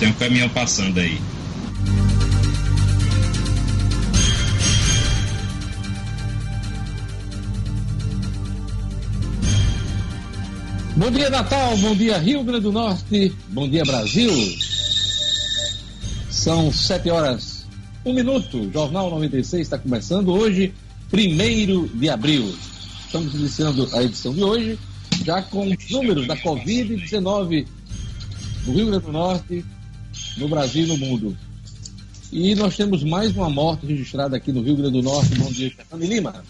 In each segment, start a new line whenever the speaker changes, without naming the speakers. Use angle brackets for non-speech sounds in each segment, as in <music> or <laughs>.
tem um caminhão passando aí.
Bom dia, Natal. Bom dia, Rio Grande do Norte. Bom dia, Brasil. São sete horas, um minuto. Jornal 96 está começando hoje, primeiro de abril. Estamos iniciando a edição de hoje, já com os números da Covid-19 no Rio Grande do Norte, no Brasil e no mundo. E nós temos mais uma morte registrada aqui no Rio Grande do Norte. Bom dia, Stefani Lima.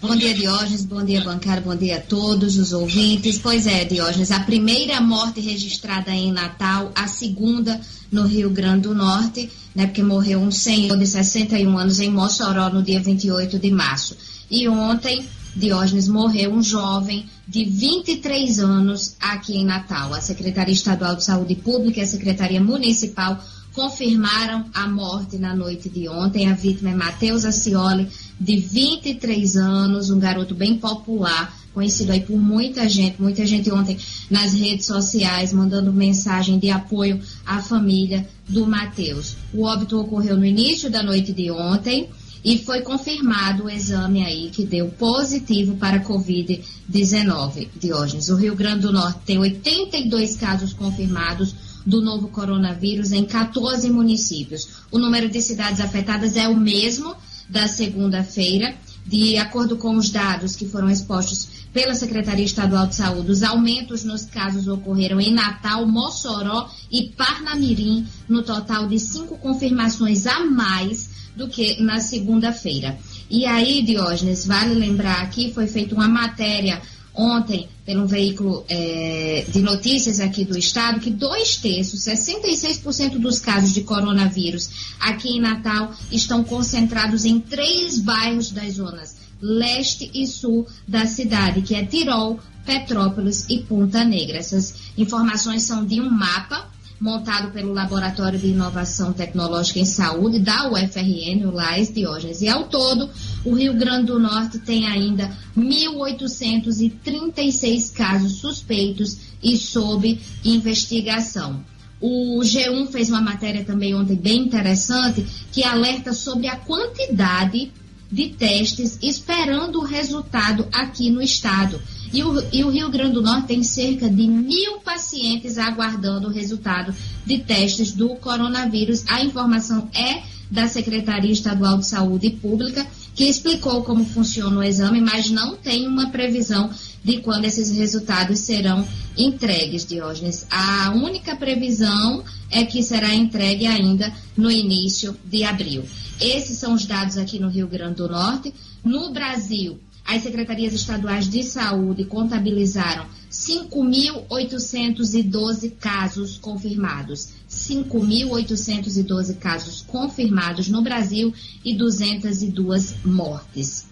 Bom dia, Diógenes. Bom dia, bancário. Bom dia a todos os ouvintes. Pois é, Diógenes, a primeira morte registrada em Natal, a segunda no Rio Grande do Norte, né, porque morreu um senhor de 61 anos em Mossoró no dia 28 de março. E ontem, Diógenes, morreu um jovem de 23 anos aqui em Natal. A Secretaria Estadual de Saúde Pública e a Secretaria Municipal confirmaram a morte na noite de ontem. A vítima é Matheus Acioli, de 23 anos, um garoto bem popular, conhecido aí por muita gente, muita gente ontem nas redes sociais mandando mensagem de apoio à família do Matheus. O óbito ocorreu no início da noite de ontem e foi confirmado o exame aí que deu positivo para Covid-19, Diógenes. O Rio Grande do Norte tem 82 casos confirmados do novo coronavírus em 14 municípios. O número de cidades afetadas é o mesmo da segunda-feira. De acordo com os dados que foram expostos pela Secretaria Estadual de Saúde, os aumentos nos casos ocorreram em Natal, Mossoró e Parnamirim, no total de cinco confirmações a mais do que na segunda-feira. E aí, Diógenes, vale lembrar aqui, foi feita uma matéria ontem pelo veículo é, de notícias aqui do estado que dois terços, 66% dos casos de coronavírus aqui em Natal estão concentrados em três bairros das zonas leste e sul da cidade, que é Tirol, Petrópolis e Ponta Negra. Essas informações são de um mapa montado pelo Laboratório de Inovação Tecnológica em Saúde da UFRN, o LAES Diógenes. E ao todo, o Rio Grande do Norte tem ainda 1.836 casos suspeitos e sob investigação. O G1 fez uma matéria também ontem bem interessante que alerta sobre a quantidade de testes esperando o resultado aqui no estado. E o, e o, Rio Grande do Norte tem cerca de mil pacientes aguardando o resultado de testes do coronavírus. A informação é da Secretaria Estadual de Saúde Pública, que explicou como funciona o exame, mas não tem uma previsão de quando esses resultados serão entregues, Diógenes. A única previsão é que será entregue ainda no início de abril. Esses são os dados aqui no Rio Grande do Norte. No Brasil, as secretarias estaduais de saúde contabilizaram 5.812 casos confirmados. 5.812 casos confirmados no Brasil e 202 mortes.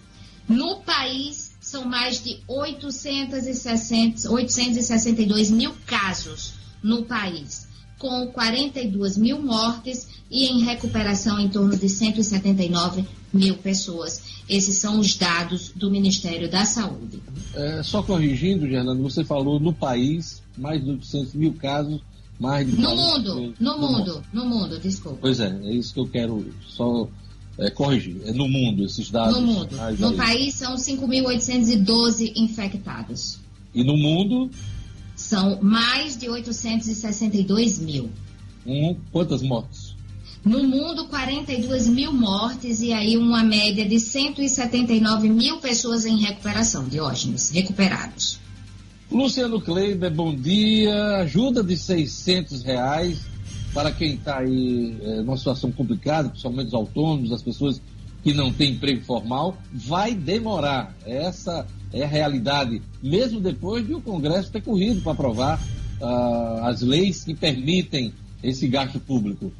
No país, são mais de 860, 862 mil casos no país, com 42 mil mortes e em recuperação em torno de 179 mil pessoas. Esses são os dados do Ministério da Saúde.
É, só corrigindo, Fernando, você falou no país, mais de 800 mil casos, mais de.
No mundo, mil... no, no mundo, mundo, no mundo, desculpa.
Pois é, é isso que eu quero só é, corrigir. É no mundo esses dados.
No mundo. No aí. país são 5.812 infectados.
E no mundo?
São mais de 862 mil.
Hum, quantas mortes?
No mundo, 42 mil mortes e aí uma média de 179 mil pessoas em recuperação, Diógenes, recuperados.
Luciano Kleiber, bom dia. Ajuda de 600 reais para quem está aí é, numa situação complicada, principalmente os autônomos, as pessoas que não têm emprego formal, vai demorar. Essa é a realidade, mesmo depois de o Congresso ter corrido para aprovar uh, as leis que permitem esse gasto público.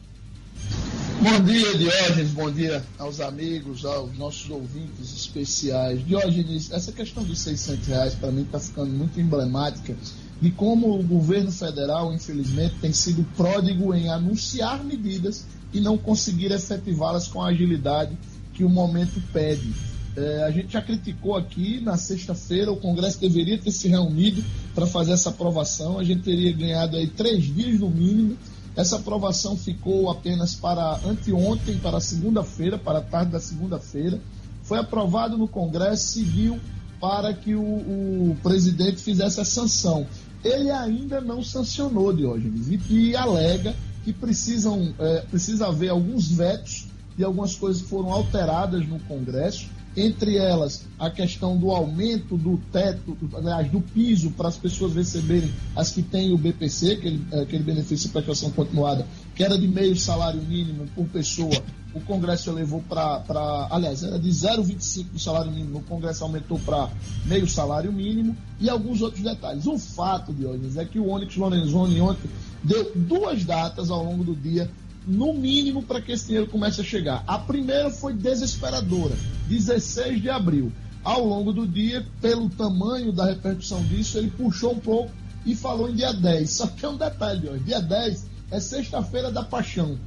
Bom dia, Diógenes. Bom dia aos amigos, aos nossos ouvintes especiais. Diógenes, essa questão dos 600 reais para mim está ficando muito emblemática de como o governo federal, infelizmente, tem sido pródigo em anunciar medidas e não conseguir efetivá-las com a agilidade que o momento pede. É, a gente já criticou aqui na sexta-feira, o Congresso deveria ter se reunido para fazer essa aprovação. A gente teria ganhado aí três dias no mínimo Essa aprovação ficou apenas para anteontem, para segunda-feira, para a tarde da segunda-feira. Foi aprovado no Congresso, seguiu para que o, o, presidente fizesse a sanção. Ele ainda não sancionou, Diógenes, e, e alega que precisam, é, precisa haver alguns vetos e algumas coisas foram alteradas no Congresso entre elas a questão do aumento do teto, aliás, do piso para as pessoas receberem as que têm o BPC, aquele, aquele benefício de prestação continuada, que era de meio salário mínimo por pessoa, o Congresso elevou para, aliás, era de 0,25 do salário mínimo, o Congresso aumentou para meio salário mínimo e alguns outros detalhes. O fato, Diogenes, é que o Onyx Lorenzoni ontem deu duas datas ao longo do dia no mínimo, para que esse dinheiro comece a chegar. A primeira foi desesperadora, 16 de abril. Ao longo do dia, pelo tamanho da repercussão disso, ele puxou um pouco e falou em dia 10. Só que é um detalhe, ó, dia 10 é sexta-feira da paixão.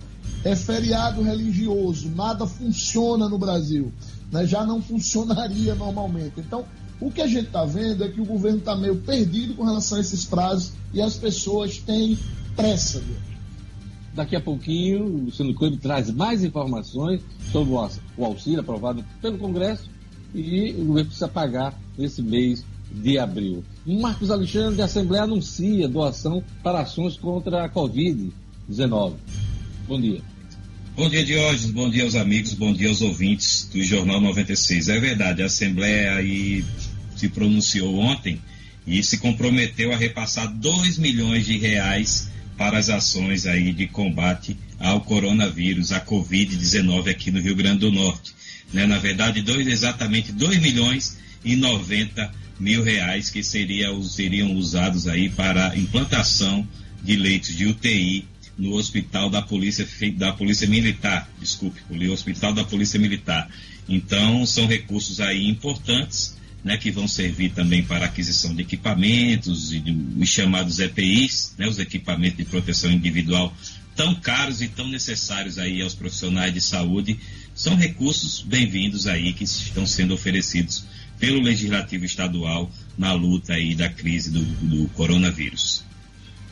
É feriado religioso, nada funciona no Brasil. Né? Já não <laughs> funcionaria normalmente. Então, o que a gente está vendo é que o governo está meio perdido com relação a esses prazos e as pessoas têm pressa. Viu?
Daqui a pouquinho, o Luciano Coelho traz mais informações sobre o auxílio aprovado pelo Congresso e o governo precisa pagar esse mês de abril. Marcos Alexandre, a Assembleia anuncia doação para ações contra a Covid-19. Bom dia.
Bom dia, Diógenes. Bom dia aos amigos, bom dia aos ouvintes do Jornal 96. É verdade, a Assembleia aí se pronunciou ontem e se comprometeu a repassar 2 milhões de reais para as ações aí de combate ao coronavírus, à Covid-19 aqui no Rio Grande do Norte. Né? Na verdade, dois, exatamente 2 milhões e 90 mil reais que seria, seriam usados aí para implantação de leitos de UTI no hospital da Polícia, da Polícia Militar, desculpe, o hospital da Polícia Militar. Então, são recursos aí importantes né, que vão servir também para aquisição de equipamentos e de, os chamados EPIs, né, os equipamentos de proteção individual tão caros e tão necessários aí aos profissionais de saúde, são recursos bem-vindos aí que estão sendo oferecidos pelo Legislativo Estadual na luta aí da crise do, do coronavírus.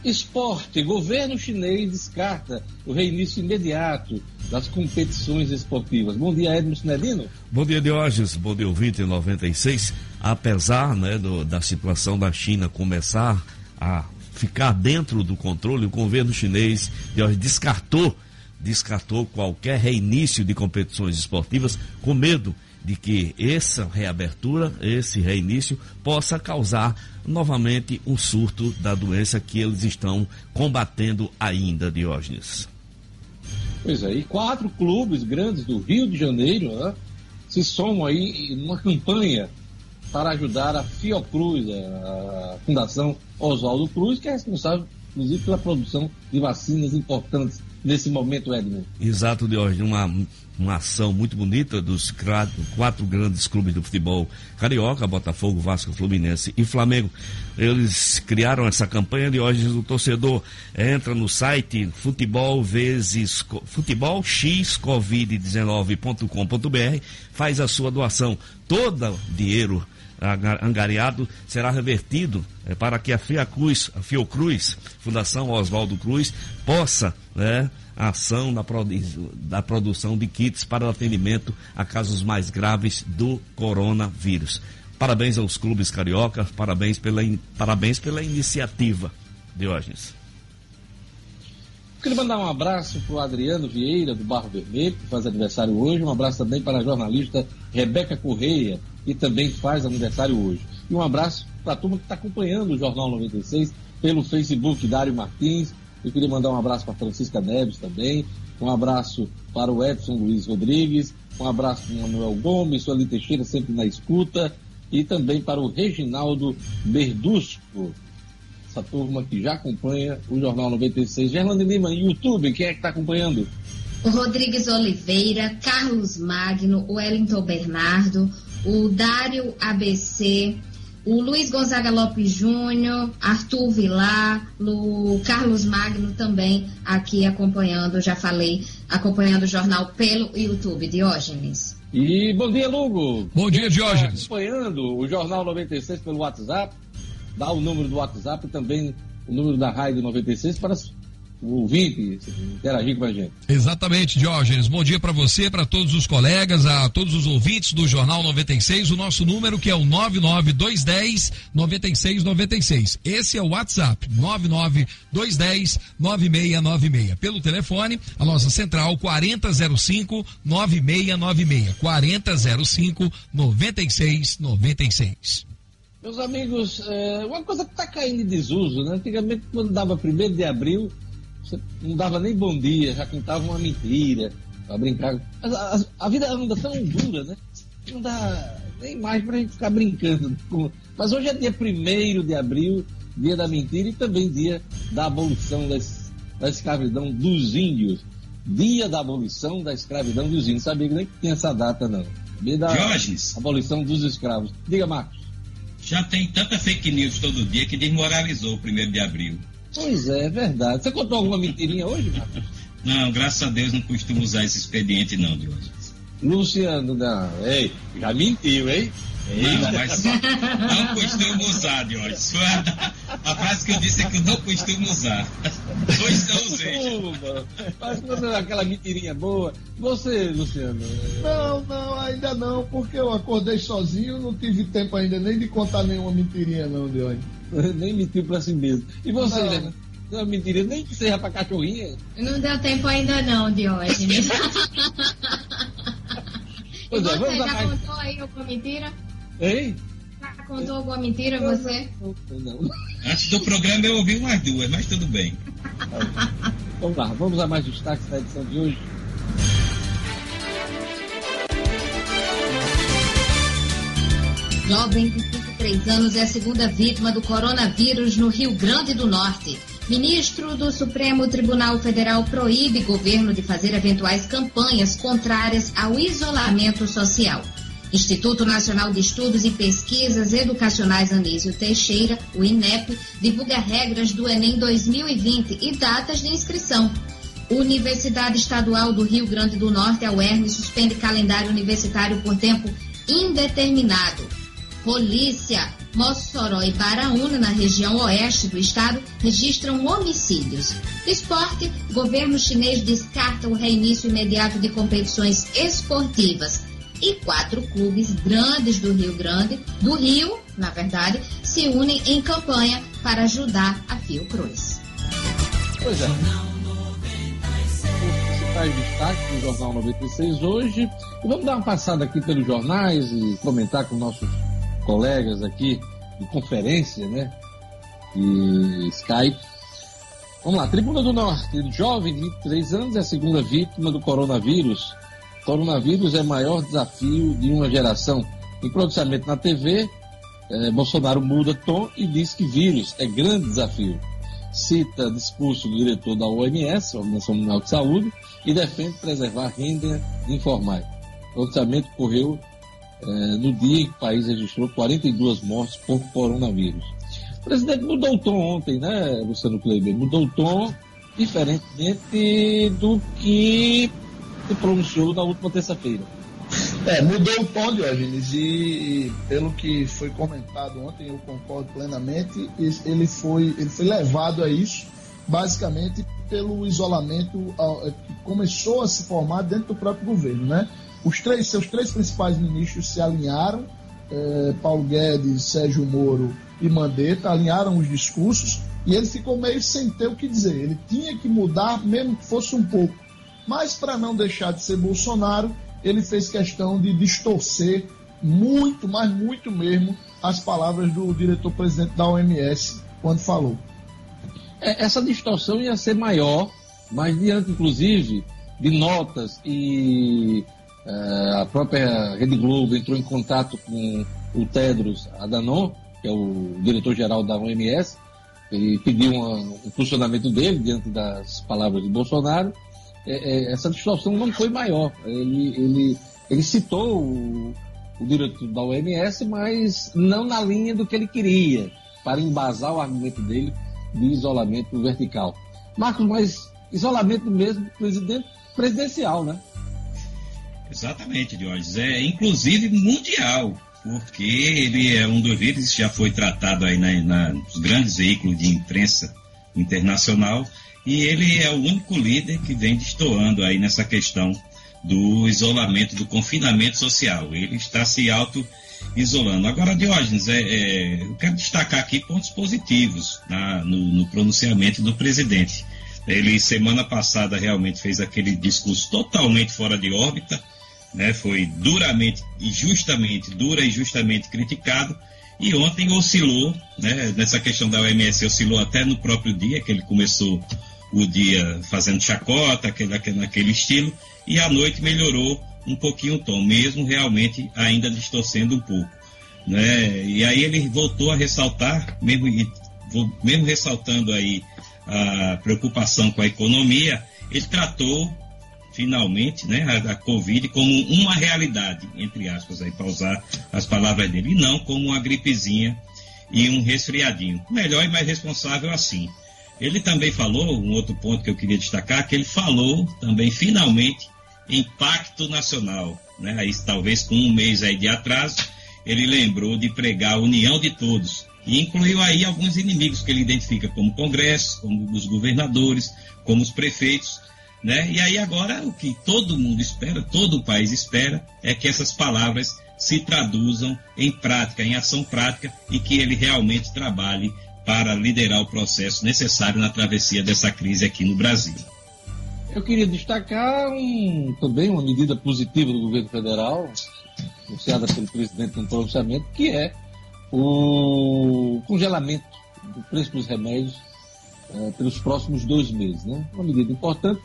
Esporte. Governo chinês descarta o reinício imediato das competições esportivas. Bom dia, Edmo Sinedino.
Bom dia, Diógenes. Bom dia, ouvinte 96. Apesar né, do, da situação da China começar a ficar dentro do controle, o governo chinês Diógenes, descartou, descartou qualquer reinício de competições esportivas com medo de que essa reabertura, esse reinício, possa causar novamente um surto da doença que eles estão combatendo ainda, Diógenes.
Pois é, e quatro clubes grandes do Rio de Janeiro né, se somam aí numa campanha para ajudar a Fiocruz, a Fundação Oswaldo Cruz, que é responsável, inclusive, pela produção de vacinas importantes nesse momento, Edmund.
Exato, Diógenes, uma uma ação muito bonita dos quatro grandes clubes do futebol carioca, Botafogo, Vasco, Fluminense e Flamengo. Eles criaram essa campanha de hoje o torcedor entra no site futebol vezes futebol x covid19.com.br, faz a sua doação. Todo dinheiro angariado será revertido é, para que a Fiocruz, a Fiocruz, Fundação Oswaldo Cruz, possa, né, ação da, produ da produção de kits para o atendimento a casos mais graves do coronavírus. Parabéns aos clubes cariocas, parabéns pela, parabéns pela iniciativa, Diógenes.
Queria mandar um abraço para o Adriano Vieira, do Barro Vermelho, que faz aniversário hoje. Um abraço também para a jornalista Rebeca Correia, que também faz aniversário hoje. E um abraço para a turma que está acompanhando o Jornal 96 pelo Facebook, Dário Martins, eu queria mandar um abraço para Francisca Neves também, um abraço para o Edson Luiz Rodrigues, um abraço para o Manuel Gomes, Sueli Teixeira sempre na escuta, e também para o Reginaldo Berdusco, essa turma que já acompanha o Jornal 96. Gerlane Lima, YouTube, quem é que está acompanhando?
Rodrigues Oliveira, Carlos Magno, Wellington Bernardo, o Dário ABC, o Luiz Gonzaga Lopes Júnior, Arthur Vilar, o Carlos Magno também aqui acompanhando, já falei, acompanhando o jornal pelo YouTube, Diógenes.
E bom dia, Lugo.
Bom dia, Diógenes.
Acompanhando o Jornal 96 pelo WhatsApp, dá o número do WhatsApp e também o número da Rádio 96 para o ouvinte interagir com a gente.
Exatamente, Diógenes. Bom dia para você, para todos os colegas, a todos os ouvintes do Jornal 96. O nosso número que é o 99210 9696. Esse é o WhatsApp, 99210 9696. Pelo telefone, a nossa central 4005 9696. 4005 9696.
Meus amigos, é uma coisa que está caindo em desuso, né? Antigamente, quando dava primeiro de abril, não dava nem bom dia, já contava uma mentira para brincar. A, a, a, vida anda tão dura, né? Não dá nem mais para a gente ficar brincando. Mas hoje é dia primeiro de abril, dia da mentira e também dia da abolição das, da escravidão dos índios. Dia da abolição da escravidão dos índios. Sabia que nem tinha essa data, não. Dia da
Jorges.
abolição dos escravos. Diga, Marcos.
Já tem tanta fake news todo dia que desmoralizou o primeiro de abril.
Pois é, é verdade. Você contou alguma mentirinha hoje, Marcos?
Não, graças a Deus não costumo usar esse expediente não, de hoje.
Luciano, não. Ei, já mentiu, hein?
Não, mas não costumo usar, Diogo. A frase que eu disse é que eu não costumo usar. Pois não usei.
Mas quando é aquela mentirinha boa. Você, Luciano?
Não, não, ainda não, porque eu acordei sozinho, não tive tempo ainda nem de contar nenhuma mentirinha, não, Diogo. <laughs>
nem mentiu pra si mesmo. E você, não. Não, mentira, nem que seja pra cachorrinha.
Não deu tempo ainda não, Diógenes. <laughs>
Pois
e
é,
você
vamos
já
mais-
contou aí alguma mentira?
Ei?
Já contou alguma mentira você?
Não, não.
Antes do programa eu ouvi umas duas, mas tudo bem. <laughs>
Vamos lá, vamos a mais destaques da edição de hoje.
Jovem de 23 anos é a segunda vítima do coronavírus no Rio Grande do Norte. Ministro do Supremo Tribunal Federal proíbe governo de fazer eventuais campanhas contrárias ao isolamento social. Instituto Nacional de Estudos e Pesquisas Educacionais Anísio Teixeira, o INEP, divulga regras do Enem 2020 e datas de inscrição. Universidade Estadual do Rio Grande do Norte, a UERN, suspende calendário universitário por tempo indeterminado. Polícia, Mossoró e Baraúna, na região oeste do estado, registram homicídios. Esporte, governo chinês descarta o reinício imediato de competições esportivas. E quatro clubes grandes do Rio Grande, do Rio, na verdade, se unem em campanha para ajudar a Fiocruz.
Pois é. Os principais destaques do Jornal 96 hoje. E vamos dar uma passada aqui pelos jornais e comentar com nossos colegas aqui de conferência, né? E Skype. Vamos lá, Tribuna do Norte, jovem de 23 anos é a segunda vítima do coronavírus. Coronavírus é o maior desafio de uma geração. Em pronunciamento na TV, eh, Bolsonaro muda tom e diz que vírus é grande desafio. Cita discurso do diretor da OMS, Organização Mundial de Saúde, e defende preservar renda informais. O pronunciamento ocorreu eh, no dia em que o país registrou 42 mortes por coronavírus. O presidente mudou o tom ontem, né, Luciano Kleber? Mudou o tom, diferentemente do que se pronunciou na última terça-feira.
É, mudou o tom, Diógenes, e, pelo que foi comentado ontem, eu concordo plenamente, ele foi, ele foi levado a isso, basicamente pelo isolamento é, que começou a se formar dentro do próprio governo, né? Os três, seus três principais ministros se alinharam, é, Paulo Guedes, Sérgio Moro e Mandetta, alinharam os discursos, e ele ficou meio sem ter o que dizer, ele tinha que mudar, mesmo que fosse um pouco, mas para não deixar de ser Bolsonaro, ele fez questão de distorcer muito, mas muito mesmo, as palavras do diretor-presidente da OMS quando falou.
É, essa distorção ia ser maior, mas diante, inclusive, de notas e a própria Rede Globo entrou em contato com o Tedros Adhanom, que é o diretor-geral da OMS, e pediu uma- um funcionamento dele diante das palavras de Bolsonaro. É, é, essa distorção não foi maior. Ele, ele, ele citou o, o diretor da OMS, mas não na linha do que ele queria, para embasar o argumento dele de isolamento vertical. Marcos, mas isolamento mesmo presidente, presidencial, né?
Exatamente, Diógenes. É inclusive mundial, porque ele é um dos vírus que já foi tratado aí na, na- nos grandes veículos de imprensa internacional, e ele é o único líder que vem destoando aí nessa questão do isolamento, do confinamento social. Ele está se auto-isolando. Agora, Diógenes, é, é, eu quero destacar aqui pontos positivos na, no, no pronunciamento do presidente. Ele, semana passada, realmente fez aquele discurso totalmente fora de órbita, né? foi duramente e justamente, dura e justamente criticado, e ontem oscilou, né? nessa questão da OMS, oscilou até no próprio dia, que ele começou o dia fazendo chacota, aquele, aquele, naquele estilo, e à noite melhorou um pouquinho o tom, mesmo realmente ainda distorcendo um pouco. Né? E aí ele voltou a ressaltar, mesmo, mesmo ressaltando aí a preocupação com a economia, ele tratou finalmente né, a, a Covid como uma realidade, entre aspas, para usar as palavras dele, e não como uma gripezinha e um resfriadinho. Melhor e mais responsável assim. Ele também falou, um outro ponto que eu queria destacar, que ele falou também finalmente em pacto nacional. Né? Aí, talvez com um mês aí de atraso, ele lembrou de pregar a união de todos. E incluiu aí alguns inimigos que ele identifica como Congresso, como os governadores, como os prefeitos. Né? E aí agora o que todo mundo espera, todo o país espera, é que essas palavras se traduzam em prática, em ação prática, e que ele realmente trabalhe para liderar o processo necessário na travessia dessa crise aqui no Brasil.
Eu queria destacar um, também uma medida positiva do governo federal, anunciada pelo presidente no pronunciamento, que é o congelamento do preço dos remédios é, pelos próximos dois meses. Né? Uma medida importante.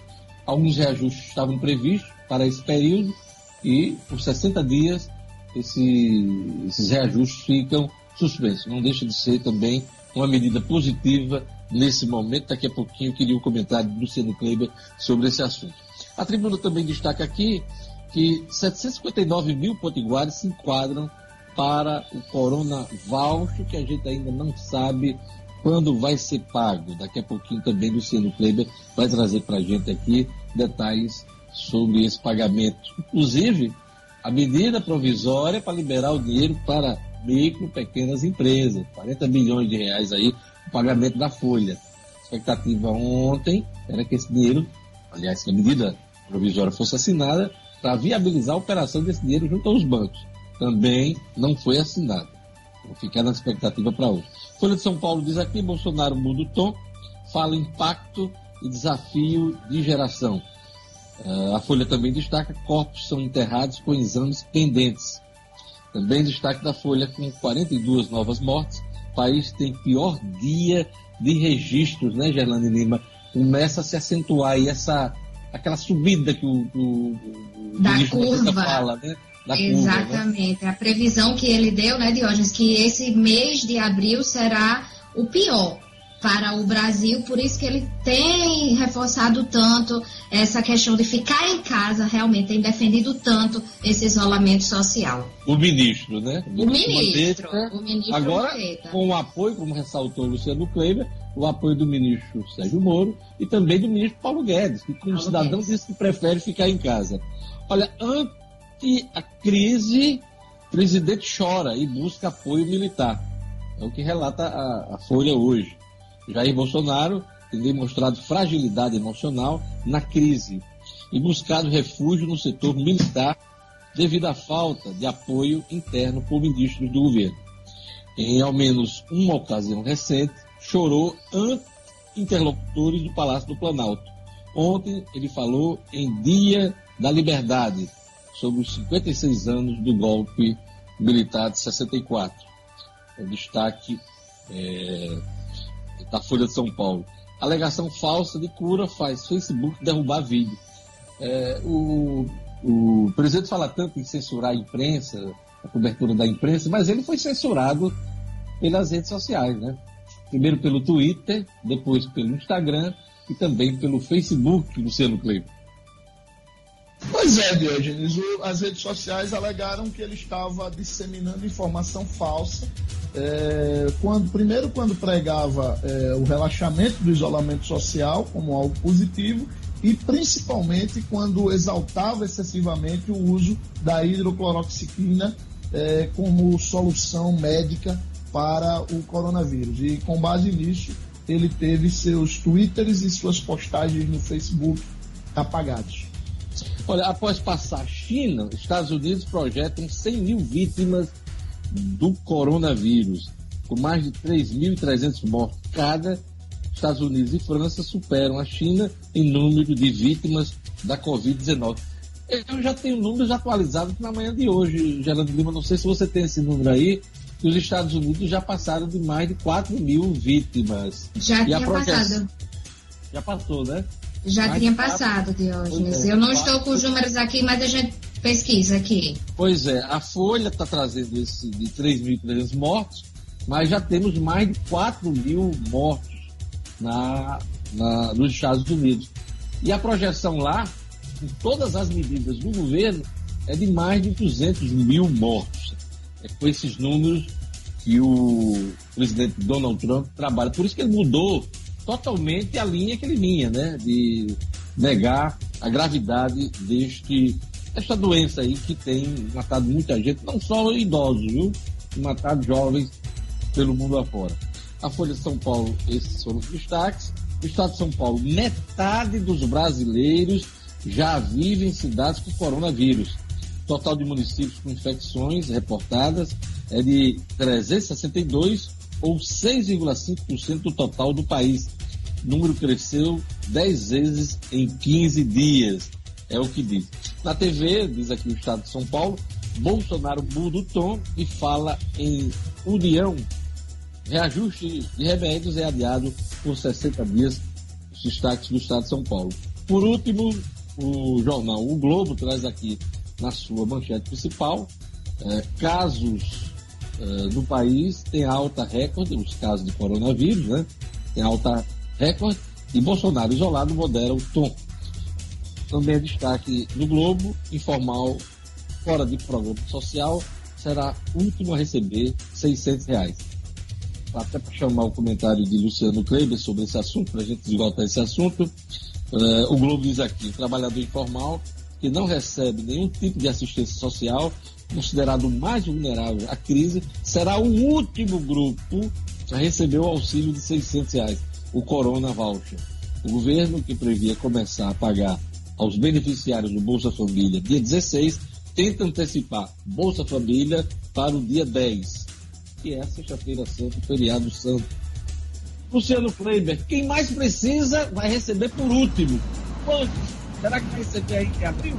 Alguns reajustes estavam previstos para esse período e por 60 dias esse, esses reajustes ficam suspensos. Não deixa de ser também uma medida positiva nesse momento. Daqui a pouquinho eu queria o um comentário do Luciano Kleber sobre esse assunto. A tribuna também destaca aqui que 759 mil potiguares se enquadram para o Corona Voucher, que a gente ainda não sabe quando vai ser pago. Daqui a pouquinho também Luciano Kleber vai trazer para a gente aqui detalhes sobre esse pagamento. Inclusive, a medida provisória para liberar o dinheiro para micro, pequenas empresas, 40 milhões de reais aí, o pagamento da folha. A expectativa ontem era que esse dinheiro, aliás, que a medida provisória fosse assinada para viabilizar a operação desse dinheiro junto aos bancos. Também não foi assinada. Vou ficar na expectativa para hoje. Folha de São Paulo diz aqui, Bolsonaro muda o tom, fala impacto e desafio de geração. Uh, a Folha também destaca corpos são enterrados com exames pendentes. Também destaque da Folha, com 42 novas mortes, o país tem pior dia de registros, né, Gerlane Lima? Começa a se acentuar aí essa, aquela subida que o, o,
o da curva. fala, né? Da Exatamente. Curva, né? A previsão que ele deu, né, Diógenes, que esse mês de abril será o pior para o Brasil, por isso que ele tem reforçado tanto essa questão de ficar em casa, realmente tem defendido tanto esse isolamento social.
O ministro, né?
O, ministro, o ministro
agora com o apoio, como ressaltou o Luciano Kleber, o apoio do ministro Sérgio Moro e também do ministro Paulo Guedes, que como Paulo cidadão Guedes. disse que prefere ficar em casa. Olha, ante a crise, presidente chora e busca apoio militar. É o que relata a, a Folha hoje. Jair Bolsonaro tem demonstrado fragilidade emocional na crise e buscado refúgio no setor militar devido à falta de apoio interno por ministros do governo. Em ao menos uma ocasião recente, chorou ante interlocutores do Palácio do Planalto. Ontem ele falou em Dia da Liberdade, sobre os 56 anos do golpe militar de 64. O destaque é, da Folha de São Paulo. Alegação falsa de cura faz Facebook derrubar vídeo. É, o, o presidente fala tanto em censurar a imprensa, a cobertura da imprensa, mas ele foi censurado pelas redes sociais, né? Primeiro pelo Twitter, depois pelo Instagram e também pelo Facebook, Luciano Cleiton.
Pois é, Diogenes. As redes sociais alegaram que ele estava disseminando informação falsa. É, quando, primeiro, quando pregava é, o relaxamento do isolamento social como algo positivo, e principalmente quando exaltava excessivamente o uso da hidrocloroxicina é, como solução médica para o coronavírus. E com base nisso, ele teve seus twitters e suas postagens no Facebook apagados.
Olha, após passar a China, Estados Unidos projetam 100 mil vítimas do coronavírus, com mais de 3.300 mortos cada. Estados Unidos e França superam a China em número de vítimas da Covid-19. Eu já tenho números atualizados na manhã de hoje, Gerando Lima. Não sei se você tem esse número aí, que os Estados Unidos já passaram de mais de 4 mil vítimas.
Já e tinha passado.
Já passou, né?
Já mais tinha passado, Diógenes. É, eu não estou com os números aqui, mas a gente pesquisa aqui.
Pois é, a Folha está trazendo esse de 3.300 mortos, mas já temos mais de 4 mil mortos na, na, nos Estados Unidos. E a projeção lá, com todas as medidas do governo, é de mais de 200 mil mortos. É com esses números que o presidente Donald Trump trabalha. Por isso que ele mudou totalmente a linha que ele vinha, né? De negar a gravidade deste esta doença aí que tem matado muita gente, não só idosos, viu? Matado jovens pelo mundo afora. A Folha de São Paulo, esses foram os destaques. O Estado de São Paulo, metade dos brasileiros já vivem em cidades com coronavírus. Total de municípios com infecções reportadas é de 362 ou 6,5% do total do país. O número cresceu 10 vezes em 15 dias, é o que diz. Na TV, diz aqui o Estado de São Paulo, Bolsonaro muda o tom e fala em união Reajuste de remédios é adiado por 60 dias, os destaques do Estado de São Paulo. Por último, o jornal O Globo traz aqui na sua manchete principal é, casos é, no país tem alta recorde, os casos de coronavírus, né? Tem alta recorde e Bolsonaro isolado modera o tom. Também é destaque no Globo, informal, fora de programa social, será último a receber 600 reais até para chamar o comentário de Luciano Kleber sobre esse assunto, para a gente esgotar esse assunto. Uh, o Globo diz aqui: o trabalhador informal que não recebe nenhum tipo de assistência social, considerado mais vulnerável à crise, será o último grupo a receber o auxílio de 600 reais, o Corona Voucher. O governo, que previa começar a pagar aos beneficiários do Bolsa Família dia 16, tenta antecipar Bolsa Família para o dia 10 que é sexta-feira santa, feriado santo. Luciano Kleiber, quem mais precisa vai receber por último. Quantos? Será que receber aí em abril?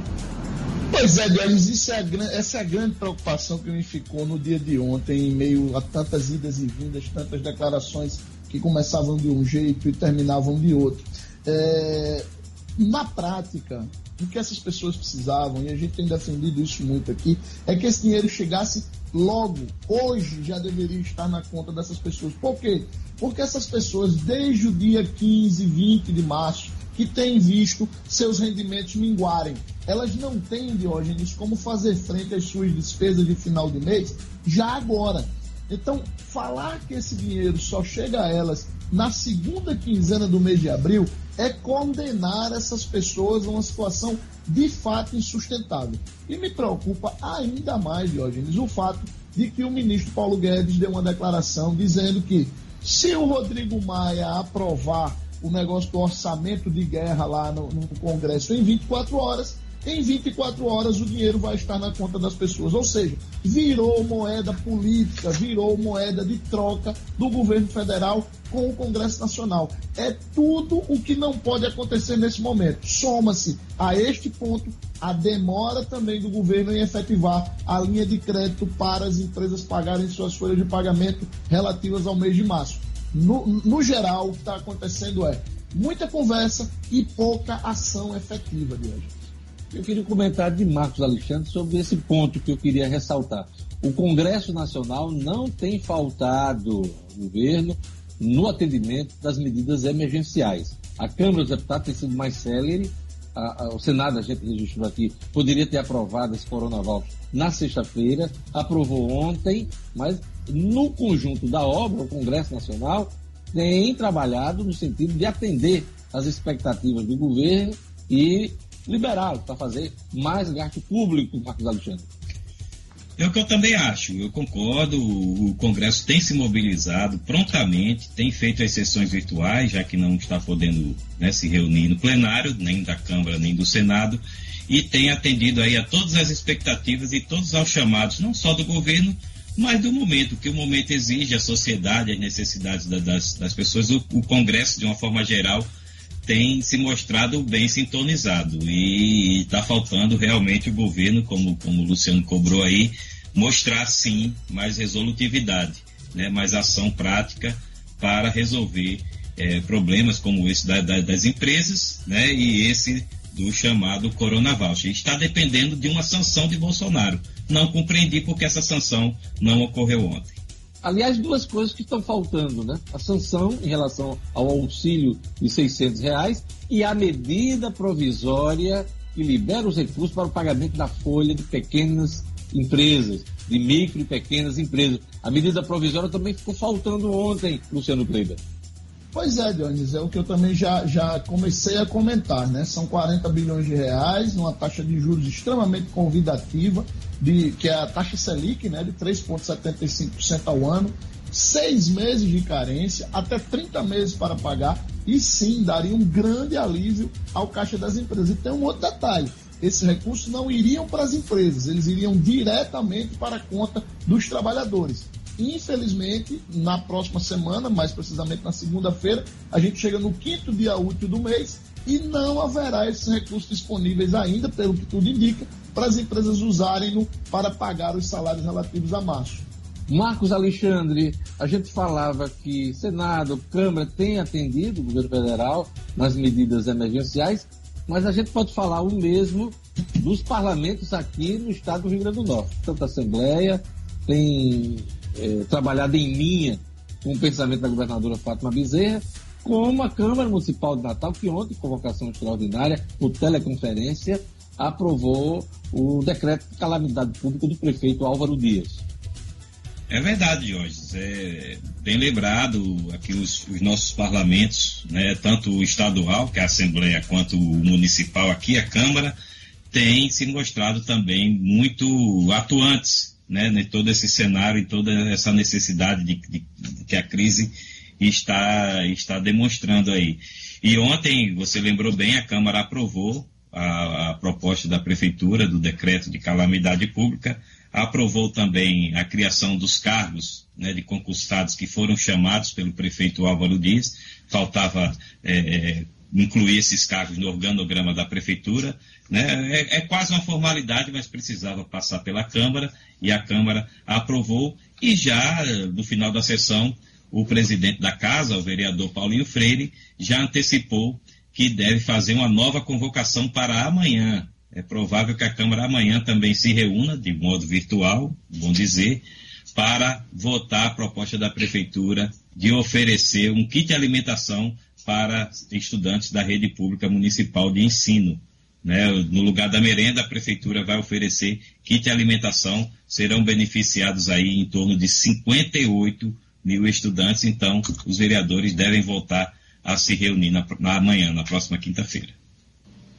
Pois é, Deus, isso é a, essa é a grande preocupação que me ficou no dia de ontem, em meio a tantas idas e vindas, tantas declarações que começavam de um jeito e terminavam de outro. É, na prática, o que essas pessoas precisavam, e a gente tem defendido isso muito aqui, é que esse dinheiro chegasse logo, hoje já deveria estar na conta dessas pessoas. Por quê? Porque essas pessoas, desde o dia 15, 20 de março, que têm visto seus rendimentos minguarem. Elas não têm, Diógenes, como fazer frente às suas despesas de final de mês já agora. Então, falar que esse dinheiro só chega a elas na segunda quinzena do mês de abril é condenar essas pessoas a uma situação de fato insustentável. E me preocupa ainda mais, Diógenes, o fato de que o ministro Paulo Guedes deu uma declaração dizendo que se o Rodrigo Maia aprovar o negócio do orçamento de guerra lá no, no Congresso em 24 horas, em 24 horas o dinheiro vai estar na conta das pessoas. Ou seja, virou moeda política, virou moeda de troca do governo federal com o Congresso Nacional. É tudo o que não pode acontecer nesse momento. Soma-se a este ponto a demora também do governo em efetivar a linha de crédito para as empresas pagarem suas folhas de pagamento relativas ao mês de março. No, no geral, o que está acontecendo é muita conversa e pouca ação efetiva de hoje.
Eu queria comentar de Marcos Alexandre sobre esse ponto que eu queria ressaltar. O Congresso Nacional não tem faltado governo no atendimento das medidas emergenciais. A Câmara dos Deputados tem sido mais célere, a, a, o Senado, a gente registrou aqui, poderia ter aprovado esse Coronavac na sexta-feira, aprovou ontem, mas no conjunto da obra, o Congresso Nacional tem trabalhado no sentido de atender as expectativas do governo e liberá-lo para fazer mais gasto público, Marcos Alexandre.
É o que eu também acho, eu concordo, o Congresso tem se mobilizado prontamente, tem feito as sessões virtuais, já que não está podendo né, se reunir no plenário, nem da Câmara, nem do Senado, e tem atendido aí a todas as expectativas e todos aos chamados, não só do governo, mas do momento, que o momento exige, a sociedade, as necessidades da, das, das, pessoas, o, o Congresso, de uma forma geral, tem se mostrado bem sintonizado. E está faltando realmente o governo, como, como o Luciano cobrou aí, mostrar sim mais resolutividade, né, mais ação prática para resolver é, problemas como esse da, da, das empresas né, e esse do chamado Corona. Está dependendo de uma sanção de Bolsonaro. Não compreendi porque essa sanção não ocorreu ontem.
Aliás, duas coisas que estão faltando, né? A sanção em relação ao auxílio de 600 reais e a medida provisória que libera os recursos para o pagamento da folha de pequenas empresas, de micro e pequenas empresas. A medida provisória também ficou faltando ontem, Luciano Kleber.
Pois é, Dionísio, é o que eu também já, já comecei a comentar, né? São 40 bilhões de reais, numa taxa de juros extremamente convidativa, de, que é a taxa Selic, né? De 3,75% ao ano, seis meses de carência, até 30 meses para pagar, e sim daria um grande alívio ao caixa das empresas. E tem um outro detalhe: esses recursos não iriam para as empresas, eles iriam diretamente para a conta dos trabalhadores. Infelizmente, na próxima semana, mais precisamente na segunda-feira, a gente chega no quinto dia útil do mês e não haverá esses recursos disponíveis ainda, pelo que tudo indica, para as empresas usarem-no para pagar os salários relativos a março.
Marcos Alexandre, a gente falava que Senado, Câmara tem atendido o governo federal nas medidas emergenciais, mas a gente pode falar o mesmo dos parlamentos aqui no estado do Rio Grande do Norte. Tanto a Assembleia tem é, trabalhado em linha com o pensamento da governadora Fátima Bezerra, como a Câmara Municipal de Natal, que ontem, convocação extraordinária, por teleconferência, aprovou o decreto de calamidade pública do prefeito Álvaro Dias.
É verdade, Jorge. É bem lembrado aqui os, os, nossos parlamentos, né, tanto o estadual, que é a Assembleia, quanto o municipal aqui, a Câmara, têm se mostrado também muito atuantes né, em todo esse cenário e toda essa necessidade de, de, de, que a crise está, está demonstrando aí. E ontem, você lembrou bem, a Câmara aprovou a, a proposta da Prefeitura do decreto de calamidade pública, aprovou também a criação dos cargos né, de concursados que foram chamados pelo prefeito Álvaro Dias, faltava é, incluir esses cargos no organograma da prefeitura. Né? É, é, quase uma formalidade, mas precisava passar pela Câmara e a Câmara aprovou. E já no final da sessão, o presidente da casa, o vereador Paulinho Freire, já antecipou que deve fazer uma nova convocação para amanhã. É provável que a Câmara amanhã também se reúna, de modo virtual, bom dizer, para votar a proposta da Prefeitura de oferecer um kit de alimentação para estudantes da rede pública municipal de ensino. Né? No lugar da merenda, a prefeitura vai oferecer kit alimentação, serão beneficiados aí em torno de 58 mil estudantes, então os vereadores devem voltar a se reunir na, na amanhã, na próxima quinta-feira.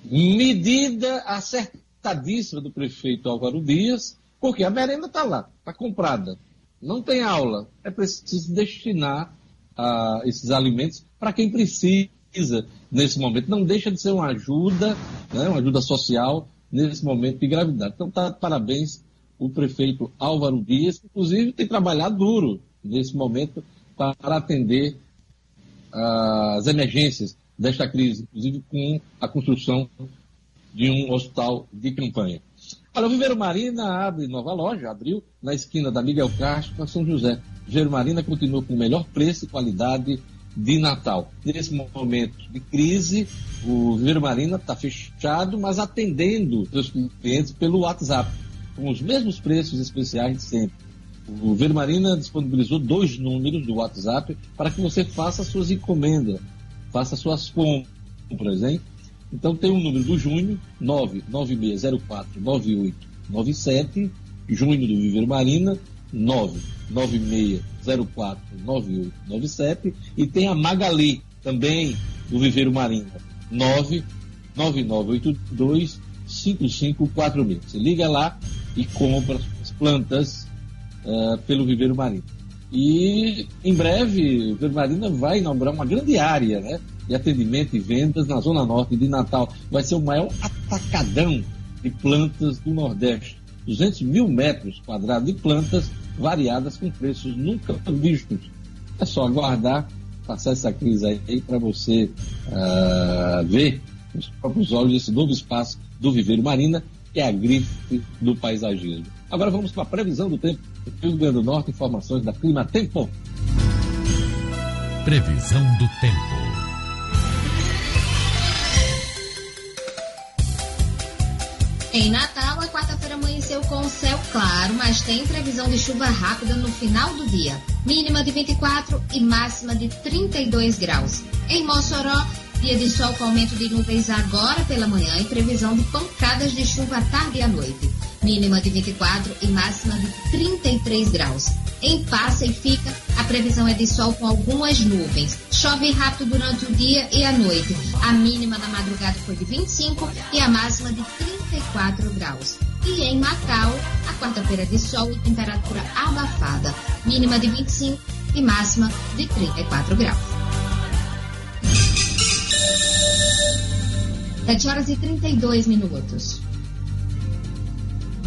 Medida acertadíssima do prefeito Álvaro Dias, porque a merenda está lá, está comprada, não tem aula, é preciso destinar esses alimentos para quem precisa nesse momento. Não deixa de ser uma ajuda, né, uma ajuda social nesse momento de gravidade. Então, tá, parabéns o prefeito Álvaro Dias, que inclusive tem trabalhado duro nesse momento para atender as emergências desta crise, inclusive com a construção de um hospital de campanha. Olha, o Viveiro Marina abre nova loja, abriu na esquina da Miguel Castro, para São José. Viveiro Marina continua com o melhor preço e qualidade de Natal. Nesse momento de crise, o Viveiro Marina está fechado, mas atendendo seus clientes pelo WhatsApp, com os mesmos preços especiais de sempre. O Viveiro Marina disponibilizou dois números do WhatsApp para que você faça suas encomendas, faça suas compras, hein? Então tem o um número do Junho, 996049897, Junho do Viveiro Marina, 996049897 e tem a Magali, também do Viveiro Marina, 99982 554000. Você liga lá e compra os plantas uh, pelo Viveiro Marina. E em breve o Viveiro Marina vai inaugurar uma grande área né, de atendimento e vendas na Zona Norte de Natal. Vai ser o maior atacadão de plantas do Nordeste. 200 mil metros quadrados de plantas variadas com preços nunca vistos. É só aguardar passar essa crise aí para você uh, ver os próprios olhos esse novo espaço do Viveiro Marina, que é a grife do paisagismo. Agora vamos para a previsão do tempo Rio Grande do Norte, informações da Clima Tempo.
Previsão do tempo.
Em Natal, a quarta-feira amanheceu com céu claro, mas tem previsão de chuva rápida no final do dia. Mínima de 24 e máxima de 32 graus. Em Mossoró, dia de sol com aumento de nuvens agora pela manhã e previsão de pancadas de chuva à tarde e à noite. Mínima de 24 e máxima de 33 graus. Em Passa e Fica, a previsão é de sol com algumas nuvens. Chove rápido durante o dia e a noite. A mínima na madrugada foi de 25 e a máxima de 34 graus. E em Macau, a quarta-feira de sol e temperatura abafada. Mínima de 25 e máxima de 34 graus. 7 horas e 32 minutos.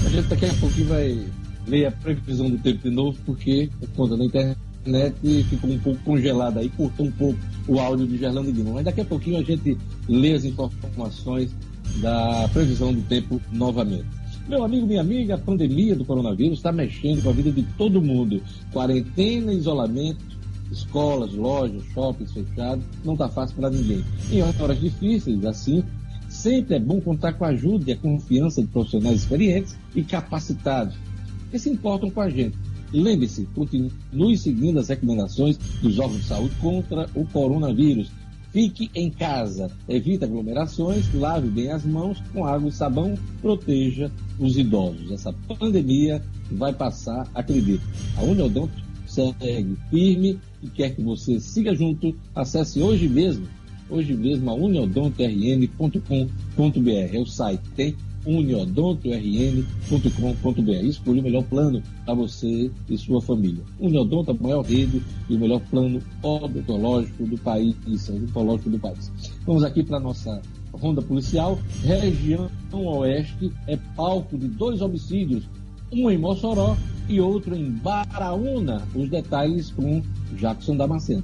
A gente daqui a pouquinho vai ler a previsão do tempo de novo, porque por conta da internet ficou um pouco congelada aí, cortou um pouco o áudio de Gerlando Guima. Mas daqui a pouquinho a gente lê as informações da previsão do tempo novamente. Meu amigo, minha amiga, a pandemia do coronavírus está mexendo com a vida de todo mundo. Quarentena, isolamento, escolas, lojas, shoppings fechados, não está fácil para ninguém. Em horas difíceis, assim, sempre é bom contar com a ajuda e a confiança de profissionais experientes e capacitados que se importam com a gente. Lembre-se, continue seguindo as recomendações dos órgãos de saúde contra o coronavírus. Fique em casa, evite aglomerações, lave bem as mãos com água e sabão, proteja os idosos. Essa pandemia vai passar, acredite. A Uniodonto segue firme e quer que você siga junto. Acesse hoje mesmo, hoje mesmo a uniodontorn.com.br. É o site, tem uniodontorn.com.br. Escolha o melhor plano para você e sua família. Uniodonto, a maior rede e o melhor plano odontológico do país, odontológico do país. Vamos aqui para a nossa ronda policial. Região Oeste é palco de dois homicídios, um em Mossoró e outro em Baraúna. Os detalhes com Jackson Damasceno.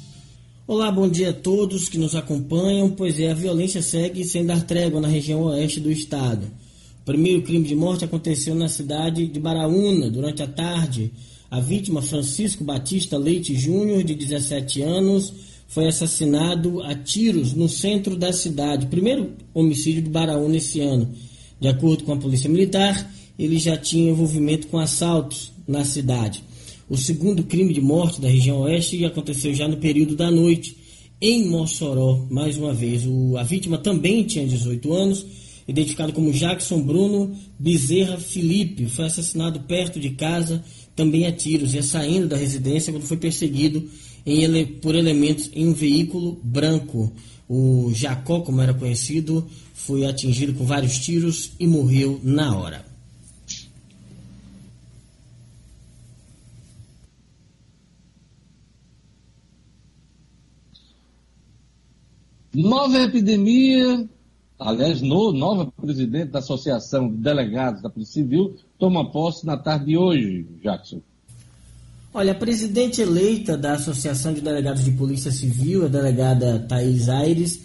Olá, bom dia a todos que nos acompanham. Pois é, a violência segue sem dar trégua na região oeste do estado. O primeiro crime de morte aconteceu na cidade de Baraúna durante a tarde. A vítima, Francisco Batista Leite Júnior, de 17 anos, foi assassinado a tiros no centro da cidade. Primeiro homicídio de Baraúna esse ano. De acordo com a Polícia Militar, ele já tinha envolvimento com assaltos na cidade. O segundo crime de morte da região oeste aconteceu já no período da noite, em Mossoró, mais uma vez. O, a vítima também tinha 18 anos, identificado como Jackson Bruno Bezerra Felipe. Foi assassinado perto de casa, também a tiros, e saindo da residência quando foi perseguido em, por elementos em um veículo branco. O Jacó, como era conhecido, foi atingido com vários tiros e morreu na hora.
Nova epidemia, aliás, no, nova presidente da Associação de Delegados da Polícia Civil toma posse na tarde de hoje, Jackson.
Olha, a presidente eleita da Associação de Delegados de Polícia Civil, a delegada Thaís Aires,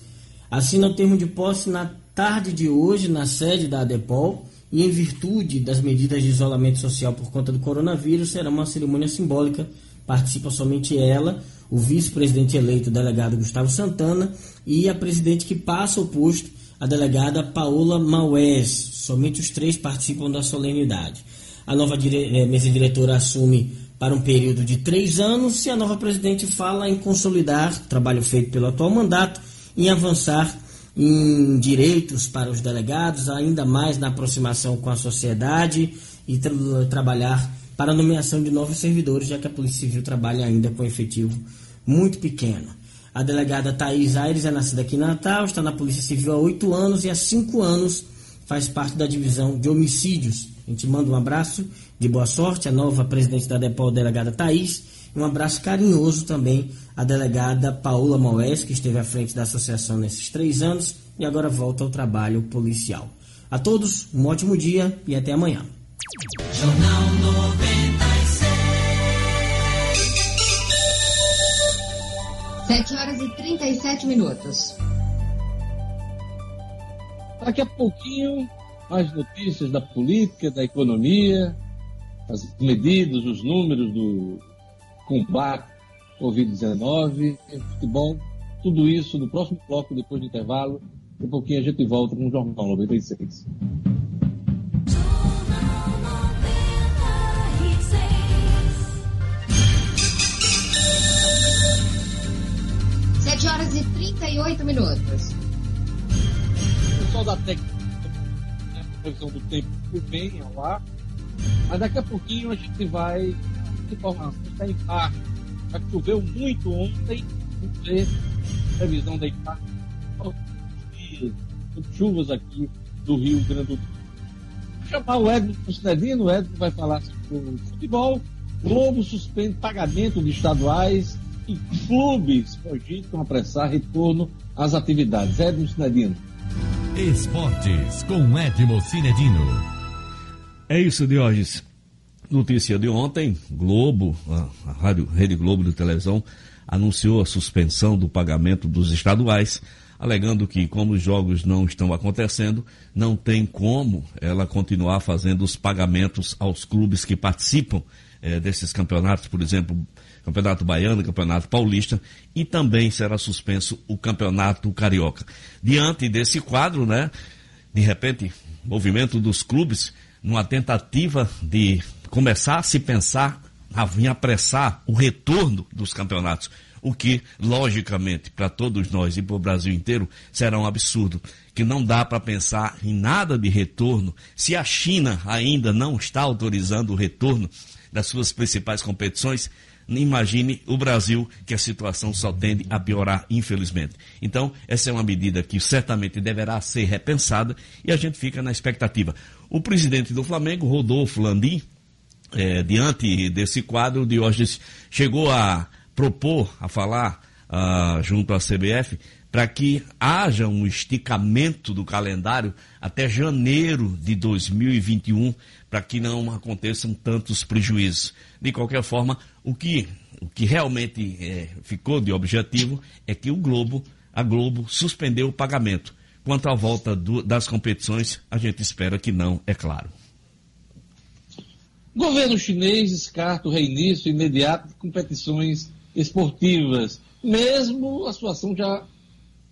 assina o termo de posse na tarde de hoje na sede da ADEPOL e em virtude das medidas de isolamento social por conta do coronavírus, será uma cerimônia simbólica. Participa somente ela, o vice-presidente eleito, o delegado Gustavo Santana, e a presidente que passa o posto, a delegada Paola Maués. Somente os três participam da solenidade. A nova dire... Eh, mesa diretora assume para um período de três anos e a nova presidente fala em consolidar o trabalho feito pelo atual mandato, em avançar em direitos para os delegados, ainda mais na aproximação com a sociedade e tra trabalhar para a nomeação de novos servidores, já que a Polícia Civil trabalha ainda com efetivo muito pequeno. A delegada Thais Aires é nascida aqui em Natal, está na Polícia Civil há oito anos e há cinco anos faz parte da divisão de homicídios. A gente manda um abraço de boa sorte à nova presidente da DEPOL, delegada Thais, e um abraço carinhoso também à delegada Paula Moés, que esteve à frente da associação nesses três anos e agora volta ao trabalho policial. A todos, um ótimo dia e até amanhã. Jornal 96.
7 horas e 37 minutos.
Daqui a pouquinho, mais notícias da política, da economia, as medidas, os números do combate Covid-19, futebol, tudo isso no próximo bloco, depois do intervalo. Daqui a pouquinho a gente volta com o Jornal 96.
Sete horas e 38 minutos.
O pessoal da técnica, a previsão do tempo bem ao ar, mas daqui a pouquinho a gente vai informação em parte. Já choveu muito ontem, vamos ver previsão da impacto chuvas aqui do Rio Grande do Sul. Vou chamar o Edson Cidadino, o Edson vai falar sobre futebol. Globo suspende pagamento de estaduais e clubes cogitam apressar retorno às atividades. Edson Cidadino.
Esportes com Edmo Cinedino. É isso, Diógenes. Notícia de ontem, Globo, a Rádio Rede Globo de televisão, anunciou a suspensão do pagamento dos estaduais, alegando que, como os jogos não estão acontecendo, não tem como ela continuar fazendo os pagamentos aos clubes que participam eh, desses campeonatos, por exemplo, Campeonato Baiano, Campeonato Paulista, e também será suspenso o Campeonato Carioca. Diante desse quadro, né, de repente, movimento dos clubes, numa tentativa de começar a se pensar em apressar o retorno dos campeonatos, o que, logicamente, para todos nós e para o Brasil inteiro, será um absurdo, que não dá para pensar em nada de retorno se a China ainda não está autorizando o retorno das suas principais competições, imagine o Brasil, que a situação só tende a piorar, infelizmente. Então, essa é uma medida que certamente deverá ser repensada e a gente fica na expectativa. O presidente do Flamengo, Rodolfo Landim, é, diante desse quadro, Diógenes chegou a propor, a falar uh, junto à CBF, para que haja um esticamento do calendário até janeiro de 2021, para que não aconteçam tantos prejuízos. De qualquer forma, o que, o que realmente é, ficou de objetivo é que o Globo, a Globo, suspendeu o pagamento. Quanto à volta do, das competições, a gente espera que não, é claro.
O governo chinês descarta o reinício imediato de competições esportivas, mesmo a situação já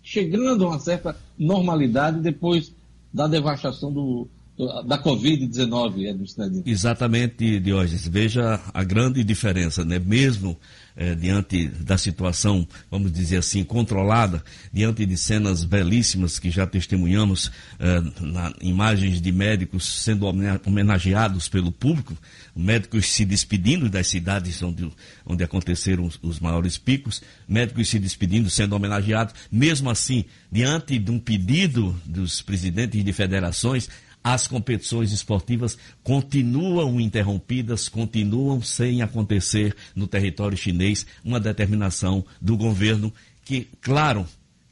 chegando a uma certa normalidade depois da devastação do, da Covid-19, Edson
Exatamente, Diógenes. Veja a grande diferença, né? Mesmo eh, diante da situação, vamos dizer assim, controlada, diante de cenas belíssimas que já testemunhamos, eh, na, imagens de médicos sendo homenageados pelo público, médicos se despedindo das cidades onde, onde aconteceram os, os maiores picos, médicos se despedindo, sendo homenageados, mesmo assim, diante de um pedido dos presidentes de federações, as competições esportivas continuam interrompidas, continuam sem acontecer no território chinês, uma determinação do governo que, claro,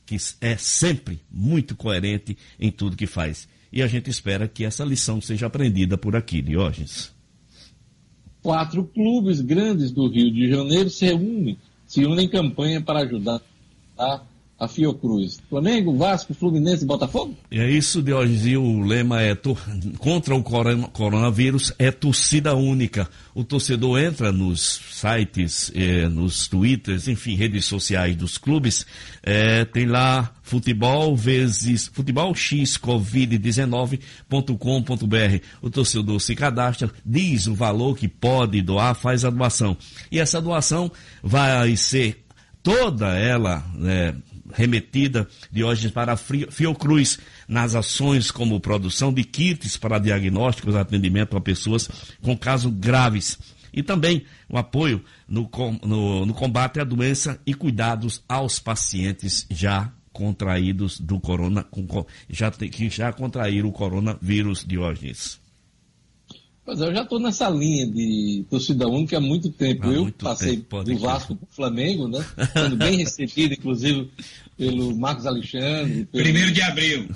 que é sempre muito coerente em tudo que faz. E a gente espera que essa lição seja aprendida por aqui, Diógenes.
Quatro clubes grandes do Rio de Janeiro se unem, se unem em campanha para ajudar a, a Fiocruz. Flamengo, Vasco, Fluminense e Botafogo?
É isso, Diógenes, e o lema é contra o coronavírus é torcida única. O torcedor entra nos sites, eh, nos twitters, enfim, redes sociais dos clubes, eh, tem lá futebol vezes futebol x covid19.com.br. O torcedor se cadastra, diz o valor que pode doar, faz a doação. E essa doação vai ser toda ela né, remetida de hoje para a Fiocruz nas ações como produção de kits para diagnósticos atendimento a pessoas com casos graves e também o apoio no, no, no combate à doença e cuidados aos pacientes já contraídos do corona, já, que já contraíram o coronavírus, Diógenes.
Pois é, eu já estou nessa linha de torcida única há muito tempo. Há eu muito passei tempo, do Vasco para o Flamengo, né? Sendo bem recebido, inclusive, pelo Marcos Alexandre.
Pelo... Primeiro de abril.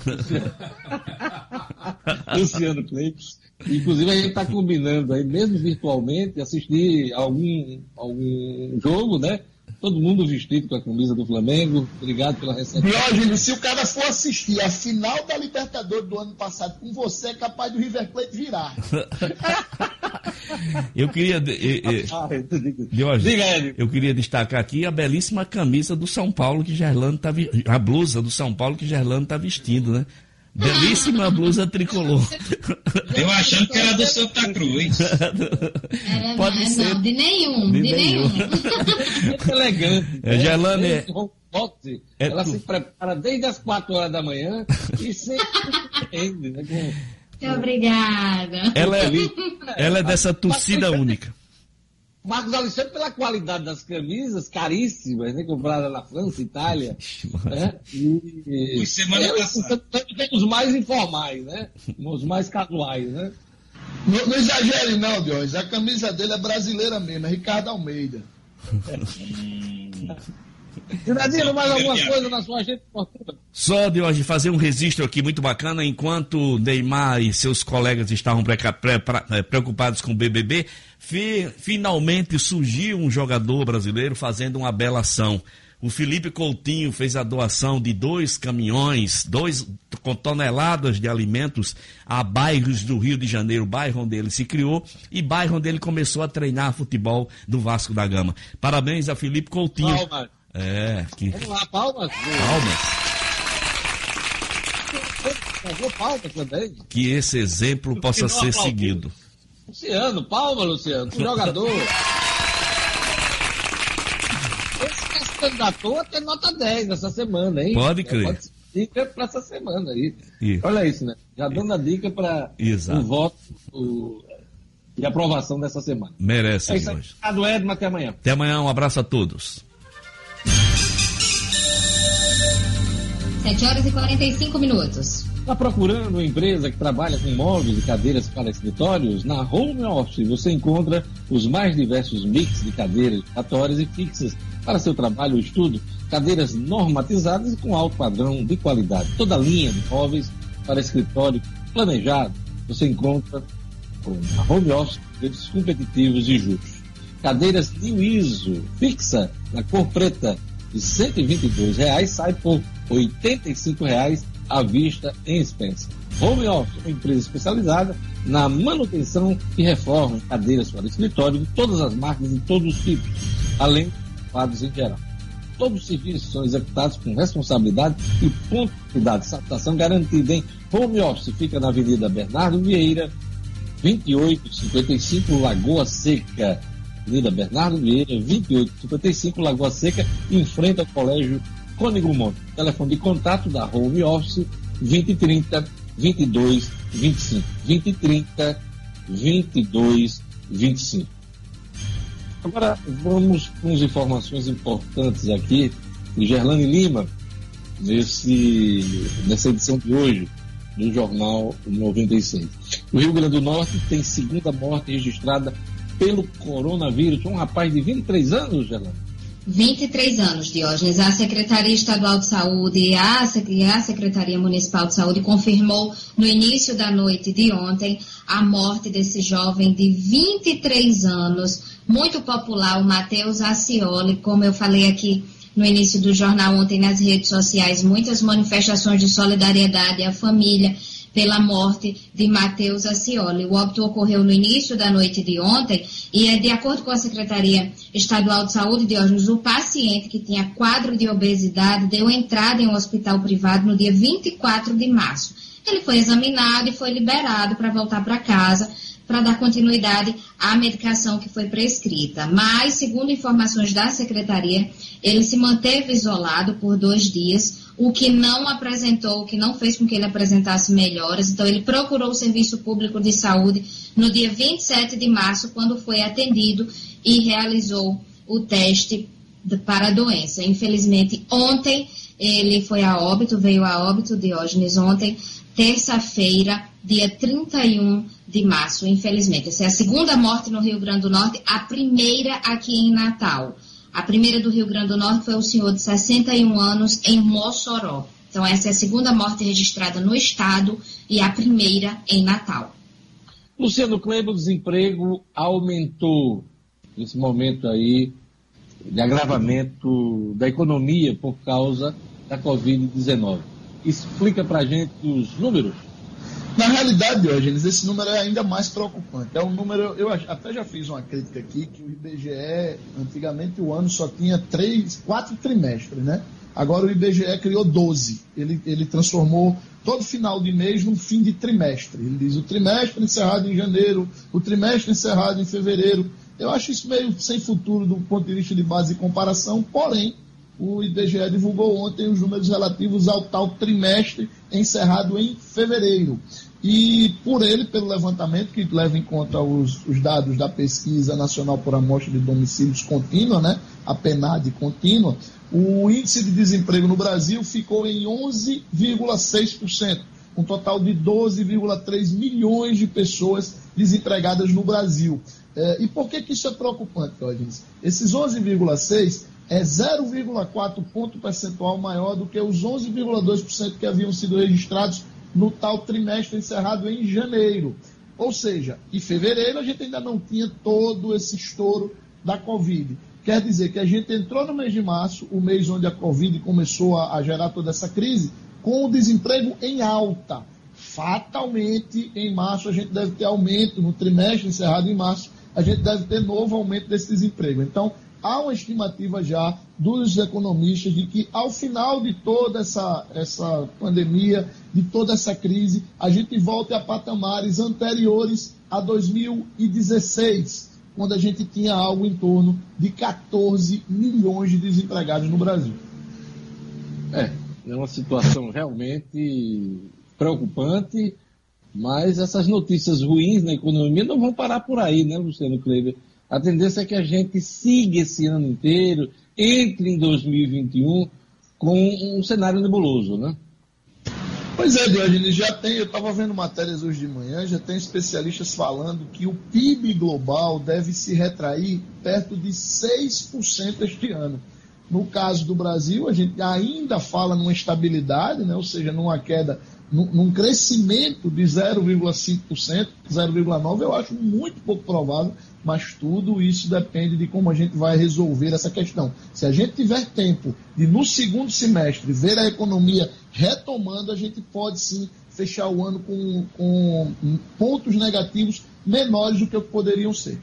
<laughs>
Luciano Cleiton. Inclusive, a gente está combinando aí, mesmo virtualmente, assistir algum, algum jogo, né? Todo mundo vestido com a camisa do Flamengo. Obrigado pela recepção.
Diógenes, se o cara for assistir a final da Libertadores do ano passado com você, é capaz do River Plate virar. <laughs>
eu queria. Diógenes, eu queria destacar aqui a belíssima camisa do São Paulo que Gerlando tá A blusa do São Paulo que Gerlando está vestindo, né? Belíssima blusa tricolor.
Eu achando que era do Santa Cruz.
Era, Pode não, ser. Não, de nenhum, de, de nenhum.
Muito elegante.
É, Gelane.
É, é ela tu... se prepara desde as 4 horas da manhã e sempre entende, né?
Muito obrigada.
Ela é, ela é dessa torcida única.
Marcos Alexandre pela qualidade das camisas, caríssimas, né? Compradas na França, Itália. né? E,
Os semana passada.
Tem os mais informais, né? Os mais casuais, né?
Não, não exagere não, Diógenes. A camisa dele é brasileira mesmo, é Ricardo Almeida. <laughs>
Cidadino, mais alguma coisa na sua agenda esportiva?
Só de hoje fazer um registro aqui muito bacana, enquanto Neymar e seus colegas estavam é, preocupados com o BBB, finalmente surgiu um jogador brasileiro fazendo uma bela ação. O Felipe Coutinho fez a doação de dois caminhões, dois com toneladas de alimentos a bairros do Rio de Janeiro, bairro onde ele se criou e bairro onde ele começou a treinar futebol do Vasco da Gama. Parabéns a Felipe Coutinho.
Palmas.
É, que...
Vamos lá, palmas.
Palmas. palmas também. Que esse exemplo possa ser seguido.
Luciano, palma, Luciano, jogador. Esse que se candidatou a ter nota 10 essa semana, hein?
Pode crer. Pode ser
dica para essa semana aí. Olha isso, né? Já dando a dica para o voto o, de aprovação dessa semana.
Merece, é isso
aí. Obrigado, Edmo. Até amanhã.
Até amanhã. Um abraço a todos.
7 horas e 45 minutos.
Está procurando uma empresa que trabalha com móveis e cadeiras para escritórios? Na Home Office você encontra os mais diversos mix de cadeiras aleatórias e fixas para seu trabalho ou estudo, cadeiras normatizadas e com alto padrão de qualidade. Toda a linha de móveis para escritório planejado você encontra na Home Office preços competitivos e justos. Cadeiras New ISO fixa na cor preta de 122 reais sai por 85 reais à vista em Spencer. Home Office, uma empresa especializada na manutenção e reforma de cadeiras para escritório de todas as marcas e todos os tipos, além de quadros em geral. Todos os serviços são executados com responsabilidade e pontualidade. Satisfação garantida em Home Office fica na Avenida Bernardo Vieira, 2855 Lagoa Seca. Avenida Bernardo Vieira, 2855 Lagoa Seca, em frente ao Colégio Cônigo Monte. Telefone de contato da Home Office 2030 22 25. 2030 22 25. Agora vamos com as informações importantes aqui de Gerlane Lima, nesse, nessa edição de hoje do Jornal 96. O Rio Grande do Norte tem segunda morte registrada pelo coronavírus. Um rapaz de 23 anos, Gerlane
23 anos, Diógenes. A Secretaria Estadual de Saúde e a Secretaria Municipal de Saúde confirmou no início da noite de ontem a morte desse jovem de 23 anos, muito popular, o Matheus Acioli, como eu falei aqui no início do jornal ontem nas redes sociais muitas manifestações de solidariedade à família pela morte de Matheus Acioli. O óbito ocorreu no início da noite de ontem e, é de acordo com a Secretaria Estadual de Saúde, Diógenes, o paciente que tinha quadro de obesidade deu entrada em um hospital privado no dia 24 de março. Ele foi examinado e foi liberado para voltar para casa para dar continuidade à medicação que foi prescrita. Mas, segundo informações da secretaria, ele se manteve isolado por dois dias, o que não apresentou, o que não fez com que ele apresentasse melhoras. Então, ele procurou o Serviço Público de Saúde no dia 27 de março, quando foi atendido e realizou o teste para a doença. Infelizmente, ontem ele foi a óbito, veio a óbito, Diógenes, ontem, terça-feira, dia 31 de março, infelizmente. Essa é a segunda morte no Rio Grande do Norte, a primeira aqui em Natal. A primeira do Rio Grande do Norte foi o senhor de 61 anos em Mossoró. Então, essa é a segunda morte registrada no estado e a primeira em Natal.
Luciano Kleber, o desemprego aumentou nesse momento aí de agravamento da economia por causa da Covid-19. Explica para gente os números.
Na realidade, Diógenes, esse número é ainda mais preocupante. É um número, eu até já fiz uma crítica aqui, que o IBGE, antigamente o ano só tinha três, quatro trimestres, né? Agora o IBGE criou 12. Ele, ele transformou todo final de mês num fim de trimestre. Ele diz o trimestre encerrado em janeiro, o trimestre encerrado em fevereiro. Eu acho isso meio sem futuro do ponto de vista de base de comparação, porém, o IBGE divulgou ontem os números relativos ao tal trimestre encerrado em fevereiro. E por ele, pelo levantamento que leva em conta os, os dados da Pesquisa Nacional por Amostra de Domicílios Contínua, né, a PNAD contínua, o índice de desemprego no Brasil ficou em 11,6%, um total de 12,3 milhões de pessoas desempregadas no Brasil. É, e por que, que isso é preocupante, Claudinho? Esses 11,6% é 0,4 ponto percentual maior do que os 11,2% que haviam sido registrados no tal trimestre encerrado em janeiro. Ou seja, em fevereiro a gente ainda não tinha todo esse estouro da Covid. Quer dizer que a gente entrou no mês de março, o mês onde a Covid começou a, a gerar toda essa crise, com o desemprego em alta. Fatalmente, em março, a gente deve ter aumento, no trimestre encerrado em março, a gente deve ter novo aumento desse desemprego. Então, há uma estimativa já dos economistas de que ao final de toda essa, essa pandemia, de toda essa crise, a gente volte a patamares anteriores a 2016, quando a gente tinha algo em torno de 14 milhões de desempregados no Brasil.
É, é uma situação realmente preocupante, mas essas notícias ruins na economia não vão parar por aí, né, Luciano Kleber? A tendência é que a gente siga esse ano inteiro, entre em 2021 com um cenário nebuloso, né?
Pois é, Diogenes, já tem, eu estava vendo matérias hoje de manhã, já tem especialistas falando que o PIB global deve se retrair perto de 6% este ano. No caso do Brasil, a gente ainda fala numa estabilidade, né? ou seja, numa queda, num, crescimento de 0,5%, 0,9%, eu acho muito pouco provável mas tudo isso depende de como a gente vai resolver essa questão. Se a gente tiver tempo de, no segundo semestre, ver a economia retomando, a gente pode sim fechar o ano com, com pontos negativos menores do que poderiam ser.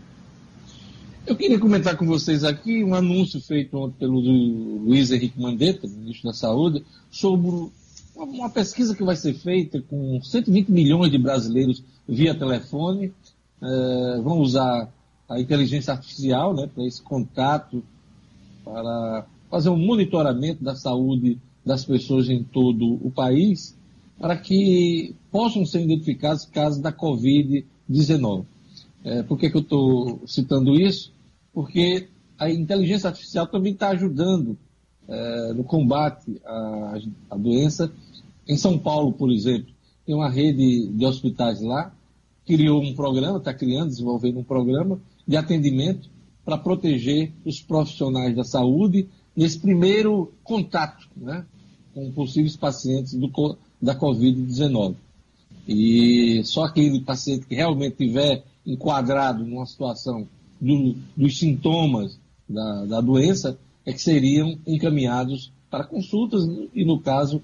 Eu queria comentar com vocês aqui um anúncio feito ontem pelo Luiz Henrique Mandetta, ministro da Saúde, sobre uma pesquisa que vai ser feita com 120 milhões de brasileiros via telefone. É, vão usar a inteligência artificial né, para esse contato, para fazer um monitoramento da saúde das pessoas em todo o país, para que possam ser identificados casos da Covid-19. É, por que, que eu estou citando isso? Porque a inteligência artificial também está ajudando é, no combate à, à doença. Em São Paulo, por exemplo, tem uma rede de hospitais lá, criou um programa, está criando, desenvolvendo um programa de atendimento para proteger os profissionais da saúde nesse primeiro contato né, com possíveis pacientes do, da Covid-19. E só aquele paciente que realmente tiver enquadrado numa situação do, dos sintomas da, da doença é que seriam encaminhados para consultas e, no caso,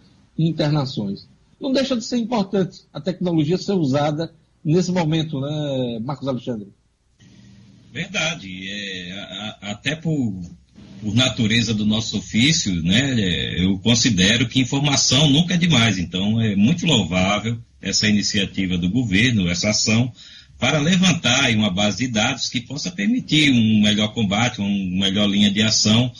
internações. Não deixa de ser importante a tecnologia ser usada nesse momento, né, Marcos Alexandre?
Verdade. É, a, até por, por natureza do nosso ofício, né, é, eu considero que informação nunca é demais. Então, é muito louvável essa iniciativa do governo, essa ação, para levantar uma base de dados que possa permitir um melhor combate, uma melhor linha de ação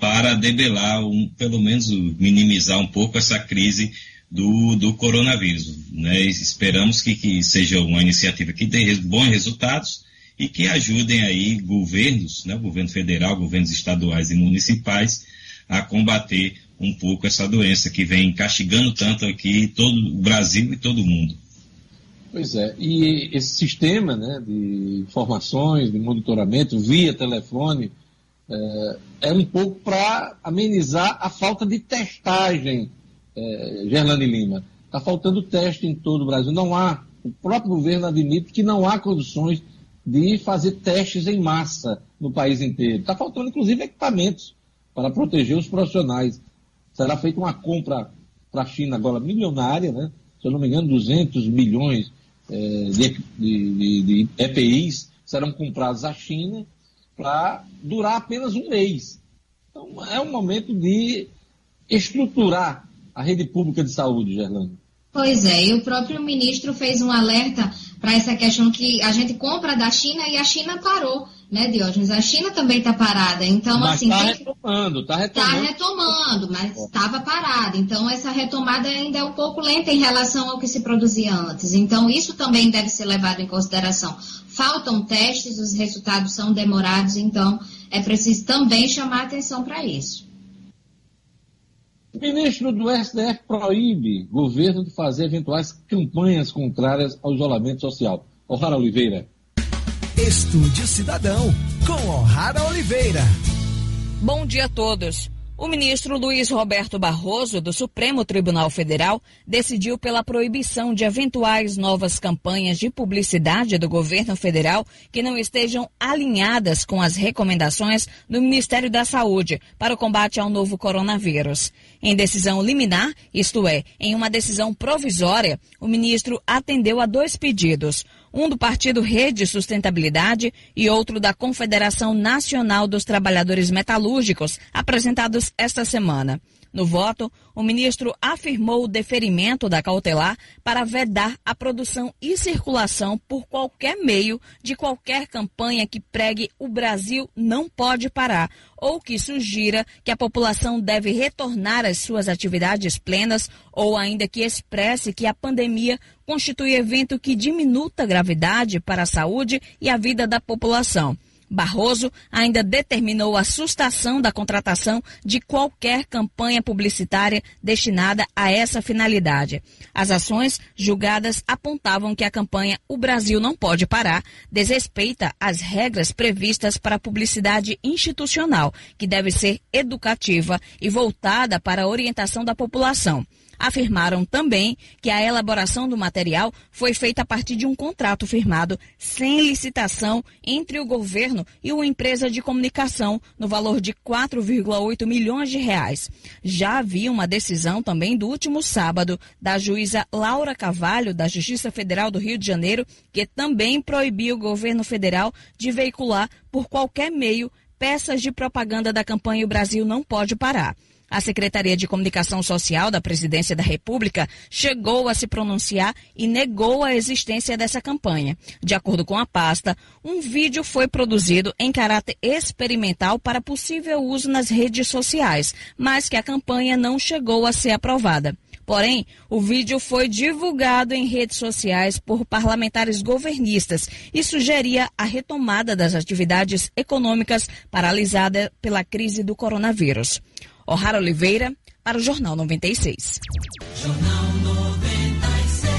para debelar, um, pelo menos minimizar um pouco essa crise do, do coronavírus. Né? Esperamos que, que seja uma iniciativa que dê bons resultados e que ajudem aí governos, né, governo federal, governos estaduais e municipais a combater um pouco essa doença que vem castigando tanto aqui todo o Brasil e todo o mundo.
Pois é, e esse sistema né, de informações, de monitoramento via telefone, é, é um pouco para amenizar a falta de testagem, é, Gerlane Lima. Está faltando teste em todo o Brasil. Não há, o próprio governo admite que não há condições de fazer testes em massa no país inteiro. Está faltando, inclusive, equipamentos para proteger os profissionais. Será feita uma compra para a China agora milionária, né? se eu não me engano, 200 milhões é, de, de, de, de EPIs serão comprados à China para durar apenas um mês. Então, é um momento de estruturar a rede pública de saúde, Gerlando.
Pois é, e o próprio ministro fez um alerta para essa questão que a gente compra da China e a China parou, né, Diógenes? A China também está parada. Então,
mas
assim.
Está retomando, está retomando.
Está retomando, mas estava parada. Então, essa retomada ainda é um pouco lenta em relação ao que se produzia antes. Então, isso também deve ser levado em consideração. Faltam testes, os resultados são demorados, então é preciso também chamar atenção para isso.
O ministro do STF proíbe governo de fazer eventuais campanhas contrárias ao isolamento social. O'Hara Oliveira.
Estúdio Cidadão, com O'Hara Oliveira.
Bom dia a todos. O ministro Luiz Roberto Barroso, do Supremo Tribunal Federal, decidiu pela proibição de eventuais novas campanhas de publicidade do governo federal que não estejam alinhadas com as recomendações do Ministério da Saúde para o combate ao novo coronavírus. Em decisão liminar, isto é, em uma decisão provisória, o ministro atendeu a dois pedidos um do Partido Rede Sustentabilidade e outro da Confederação Nacional dos Trabalhadores Metalúrgicos, apresentados esta semana. No voto, o ministro afirmou o deferimento da cautelar para vedar a produção e circulação por qualquer meio de qualquer campanha que pregue o Brasil não pode parar ou que sugira que a população deve retornar às suas atividades plenas ou ainda que expresse que a pandemia constitui evento que diminuta a gravidade para a saúde e a vida da população. Barroso ainda determinou a sustação da contratação de qualquer campanha publicitária destinada a essa finalidade. As ações julgadas apontavam que a campanha O Brasil Não Pode Parar desrespeita as regras previstas para a publicidade institucional, que deve ser educativa e voltada para a orientação da população afirmaram também que a elaboração do material foi feita a partir de um contrato firmado sem licitação entre o governo e uma empresa de comunicação no valor de 4,8 milhões de reais. Já havia uma decisão também do último sábado da juíza Laura Cavalho, da Justiça Federal do Rio de Janeiro, que também proibiu o governo federal de veicular por qualquer meio peças de propaganda da campanha O Brasil Não Pode Parar. A Secretaria de Comunicação Social da Presidência da República chegou a se pronunciar e negou a existência dessa campanha. De acordo com a pasta, um vídeo foi produzido em caráter experimental para possível uso nas redes sociais, mas que a campanha não chegou a ser aprovada. Porém, o vídeo foi divulgado em redes sociais por parlamentares governistas e sugeria a retomada das atividades econômicas paralisadas pela crise do coronavírus. O'Hara Oliveira, para o Jornal 96. Jornal 96.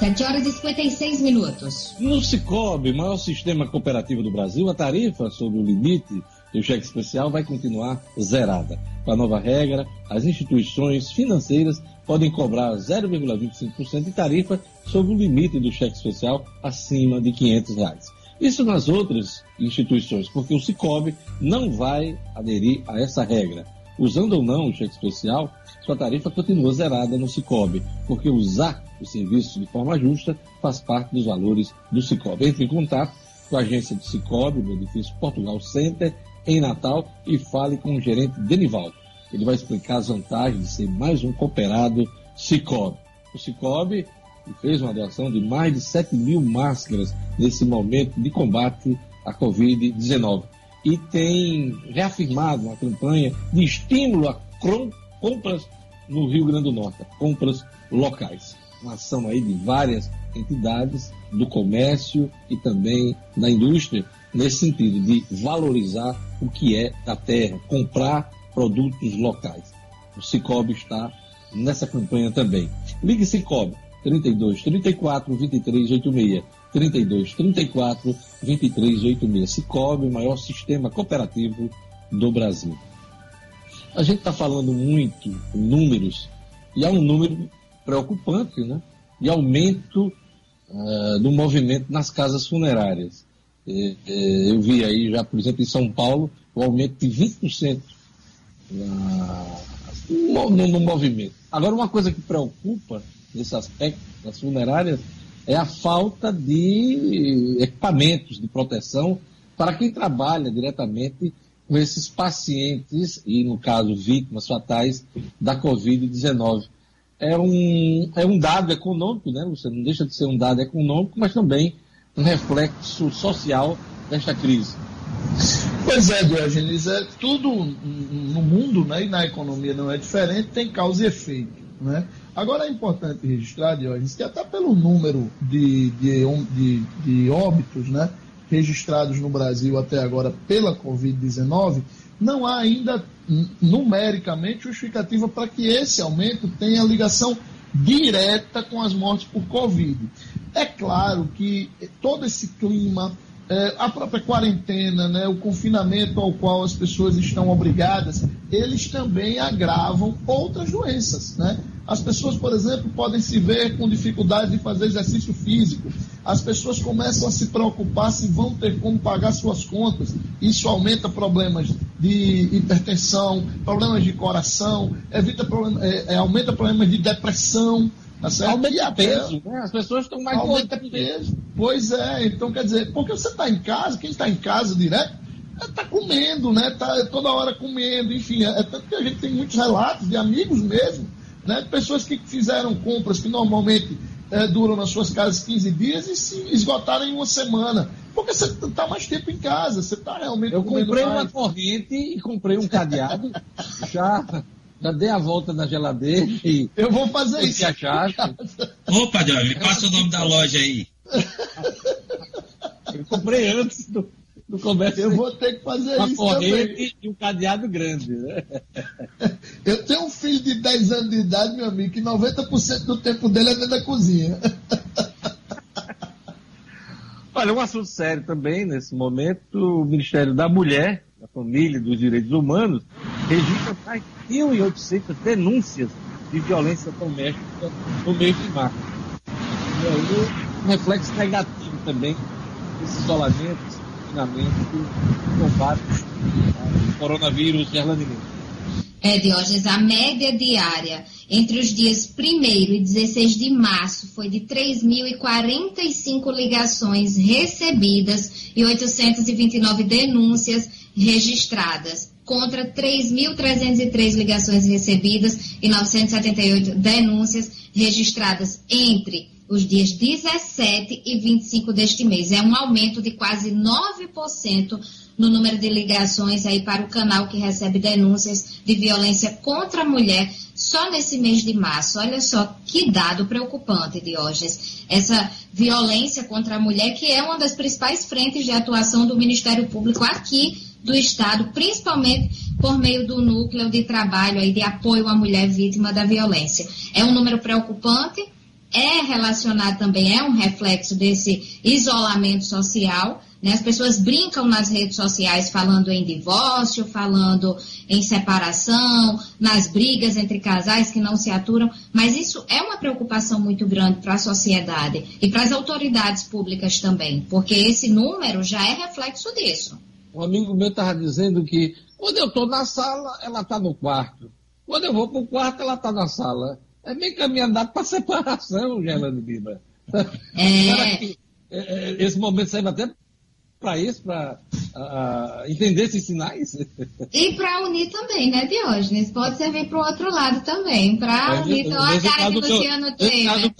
7 horas e 56 minutos.
No Cicobi, maior sistema cooperativo do Brasil, a tarifa sobre o limite do cheque especial vai continuar zerada. Com a nova regra, as instituições financeiras podem cobrar 0,25% de tarifa sobre o limite do cheque especial acima de 500 reais. Isso nas outras instituições, porque o Cicobi não vai aderir a essa regra. Usando ou não o cheque especial, sua tarifa continua zerada no Cicobi, porque usar o serviço de forma justa faz parte dos valores do Cicobi. Entre em contato com a agência do Cicobi, no edifício Portugal Center, em Natal, e fale com o gerente Denivaldo. Ele vai explicar as vantagens de ser mais um cooperado Cicobi. O Cicobi fez uma doação de mais de 7 mil máscaras nesse momento de combate à Covid-19 e tem reafirmado uma campanha de estímulo a compras no Rio Grande do Norte, compras locais. Uma ação aí de várias entidades do comércio e também da indústria, nesse sentido de valorizar o que é da terra, comprar produtos locais. O Cicobi está nessa campanha também. Ligue Cicobi 32 34 23 86. 32 34 23 86. Cicobi, o maior sistema cooperativo do Brasil. A gente está falando muito em números, e há um número preocupante, né? De aumento uh, do movimento nas casas funerárias. É, é, eu vi aí já, por exemplo, em São Paulo, o aumento de 20% na, no, no movimento. Agora, uma coisa que preocupa nesse aspecto das funerárias é a falta de equipamentos de proteção para quem trabalha diretamente com esses pacientes, e no caso vítimas fatais da Covid-19. É um, é um dado econômico, né? Você não deixa de ser um dado econômico, mas também um reflexo social desta crise.
Pois é, Diogenes, é, tudo no mundo né, e na economia não é diferente, tem causa e efeito. Né? Agora é importante registrar, Diógenes, que até pelo número de, de, de, de óbitos né, registrados no Brasil até agora pela Covid-19, não há ainda numericamente justificativa para que esse aumento tenha ligação direta com as mortes por Covid. É claro que todo esse clima, é, a própria quarentena, né, o confinamento ao qual as pessoas estão obrigadas, eles também agravam outras doenças. Né? As pessoas, por exemplo, podem se ver com dificuldade de fazer exercício físico. As pessoas começam a se preocupar se vão ter como pagar suas contas. Isso aumenta problemas de hipertensão, problemas de coração, evita problem é, é, aumenta problemas de depressão. Tá certo?
Aumenta peso, né? As pessoas estão mais
Aumenta peso. Pois é, então quer dizer, porque você está em casa, quem está em casa direto, está comendo, né? Está toda hora comendo, enfim. É, é tanto que a gente tem muitos relatos de amigos mesmo né? Pessoas que fizeram compras que normalmente é, duram nas suas casas 15 dias e se esgotaram em uma semana. Porque você está mais tempo em casa, você está realmente.
Eu comprei mais. uma corrente e comprei um cadeado. <laughs> já, já dei a volta na geladeira e.
Eu vou fazer isso.
Opa, Jorge, me passa o nome da loja aí.
Eu comprei antes do, do comércio.
Eu vou ter que fazer uma isso.
Uma corrente também. e um cadeado grande, né? <laughs>
Eu tenho um filho de 10 anos de idade, meu amigo, que 90% do tempo dele é dentro da cozinha. <laughs>
Olha, um assunto sério também nesse momento, o Ministério da Mulher, da Família e dos Direitos Humanos registra mais de 1.800 denúncias de violência doméstica no mês de março. E aí, um reflexo negativo também desse isolamento, esse confinamento, combate ao coronavírus gerlandinense.
É, Diógenes, a média diária entre os dias 1 e 16 de março foi de 3.045 ligações recebidas e 829 denúncias registradas, contra 3.303 ligações recebidas e 978 denúncias registradas entre os dias 17 e 25 deste mês. É um aumento de quase 9% no número de ligações aí para o canal que recebe denúncias de violência contra a mulher só nesse mês de março. Olha só que dado preocupante, Diógenes. Essa violência contra a mulher, que é uma das principais frentes de atuação do Ministério Público aqui do Estado, principalmente por meio do núcleo de trabalho aí de apoio à mulher vítima da violência. É um número preocupante, é relacionado também, é um reflexo desse isolamento social, né? As pessoas brincam nas redes sociais falando em divórcio, falando em separação, nas brigas entre casais que não se aturam, mas isso é uma preocupação muito grande para a sociedade e para as autoridades públicas também, porque esse número já é reflexo disso.
Um amigo meu estava dizendo que quando eu estou na sala, ela está no quarto. Quando eu vou para o quarto, ela está na sala. É meio caminho andado para separação, Gerlando Lima. <laughs> É... Esse momento serve até para isso, para uh, entender esses sinais.
E para unir também, né, Diógenes? Pode servir para o outro lado também, para unir. Então, a cara que o Luciano tem. Né?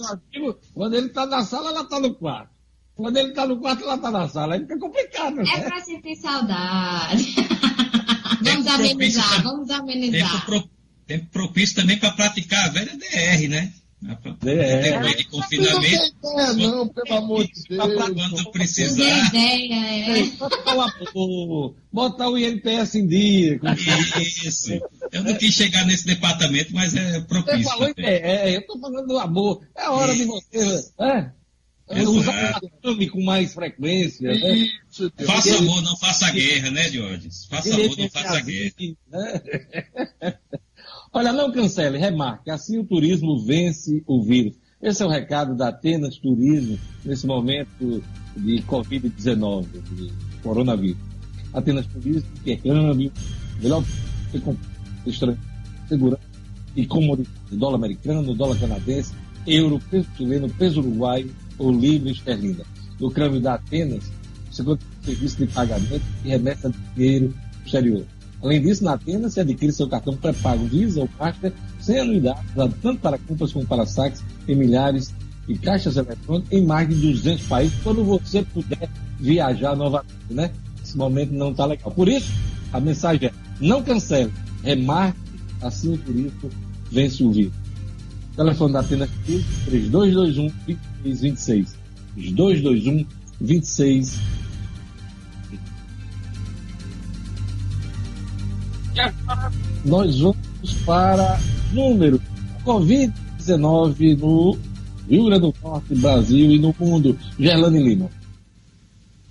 Quando ele está na sala, ela está no quarto. Quando ele está no quarto, ela está na sala. Aí fica complicado. Né?
É para sentir saudade. <laughs> vamos amenizar, vamos amenizar.
Tempo, tempo propício também para praticar a velha DR, né?
É.
Depois de confinamento.
Não, não, pelo amor de Deus.
Quando precisar.
Ideia, é.
Botar o INPS em dia.
Isso. Eu não quis chegar nesse departamento, mas é propício. Você falou
é, é, eu estou falando do amor. É hora Isso. de você. É. Usar com mais frequência. Né?
Faça amor, não faça guerra, né, Diógenes? Faça amor, não faça guerra. <laughs>
Olha, não cancele, remarque. Assim o turismo vence o vírus. Esse é o recado da Atenas Turismo nesse momento de Covid-19, de coronavírus. Atenas Turismo, intercâmbio, melhor estrangeiro, segurança e comodidade. Dólar americano, dólar canadense, euro, peso chileno, peso uruguaio ou livre esterlina. No câmbio da Atenas, você serviço de pagamento e remessa de dinheiro exterior. Além disso, na Atena, você adquire seu cartão pré-pago Visa ou Master sem anuidade, tanto para compras como para saques em milhares de caixas eletrônicas em mais de 200 países, quando você puder viajar novamente, né? Esse momento não está legal. Por isso, a mensagem é, não cancele, remarque, assim o turismo vence o vírus. Telefone da Atena 3221 2626. 3221 26 E agora nós vamos para número Covid-19 no Rio Grande do Norte, Brasil e no mundo. Gerlane Lima.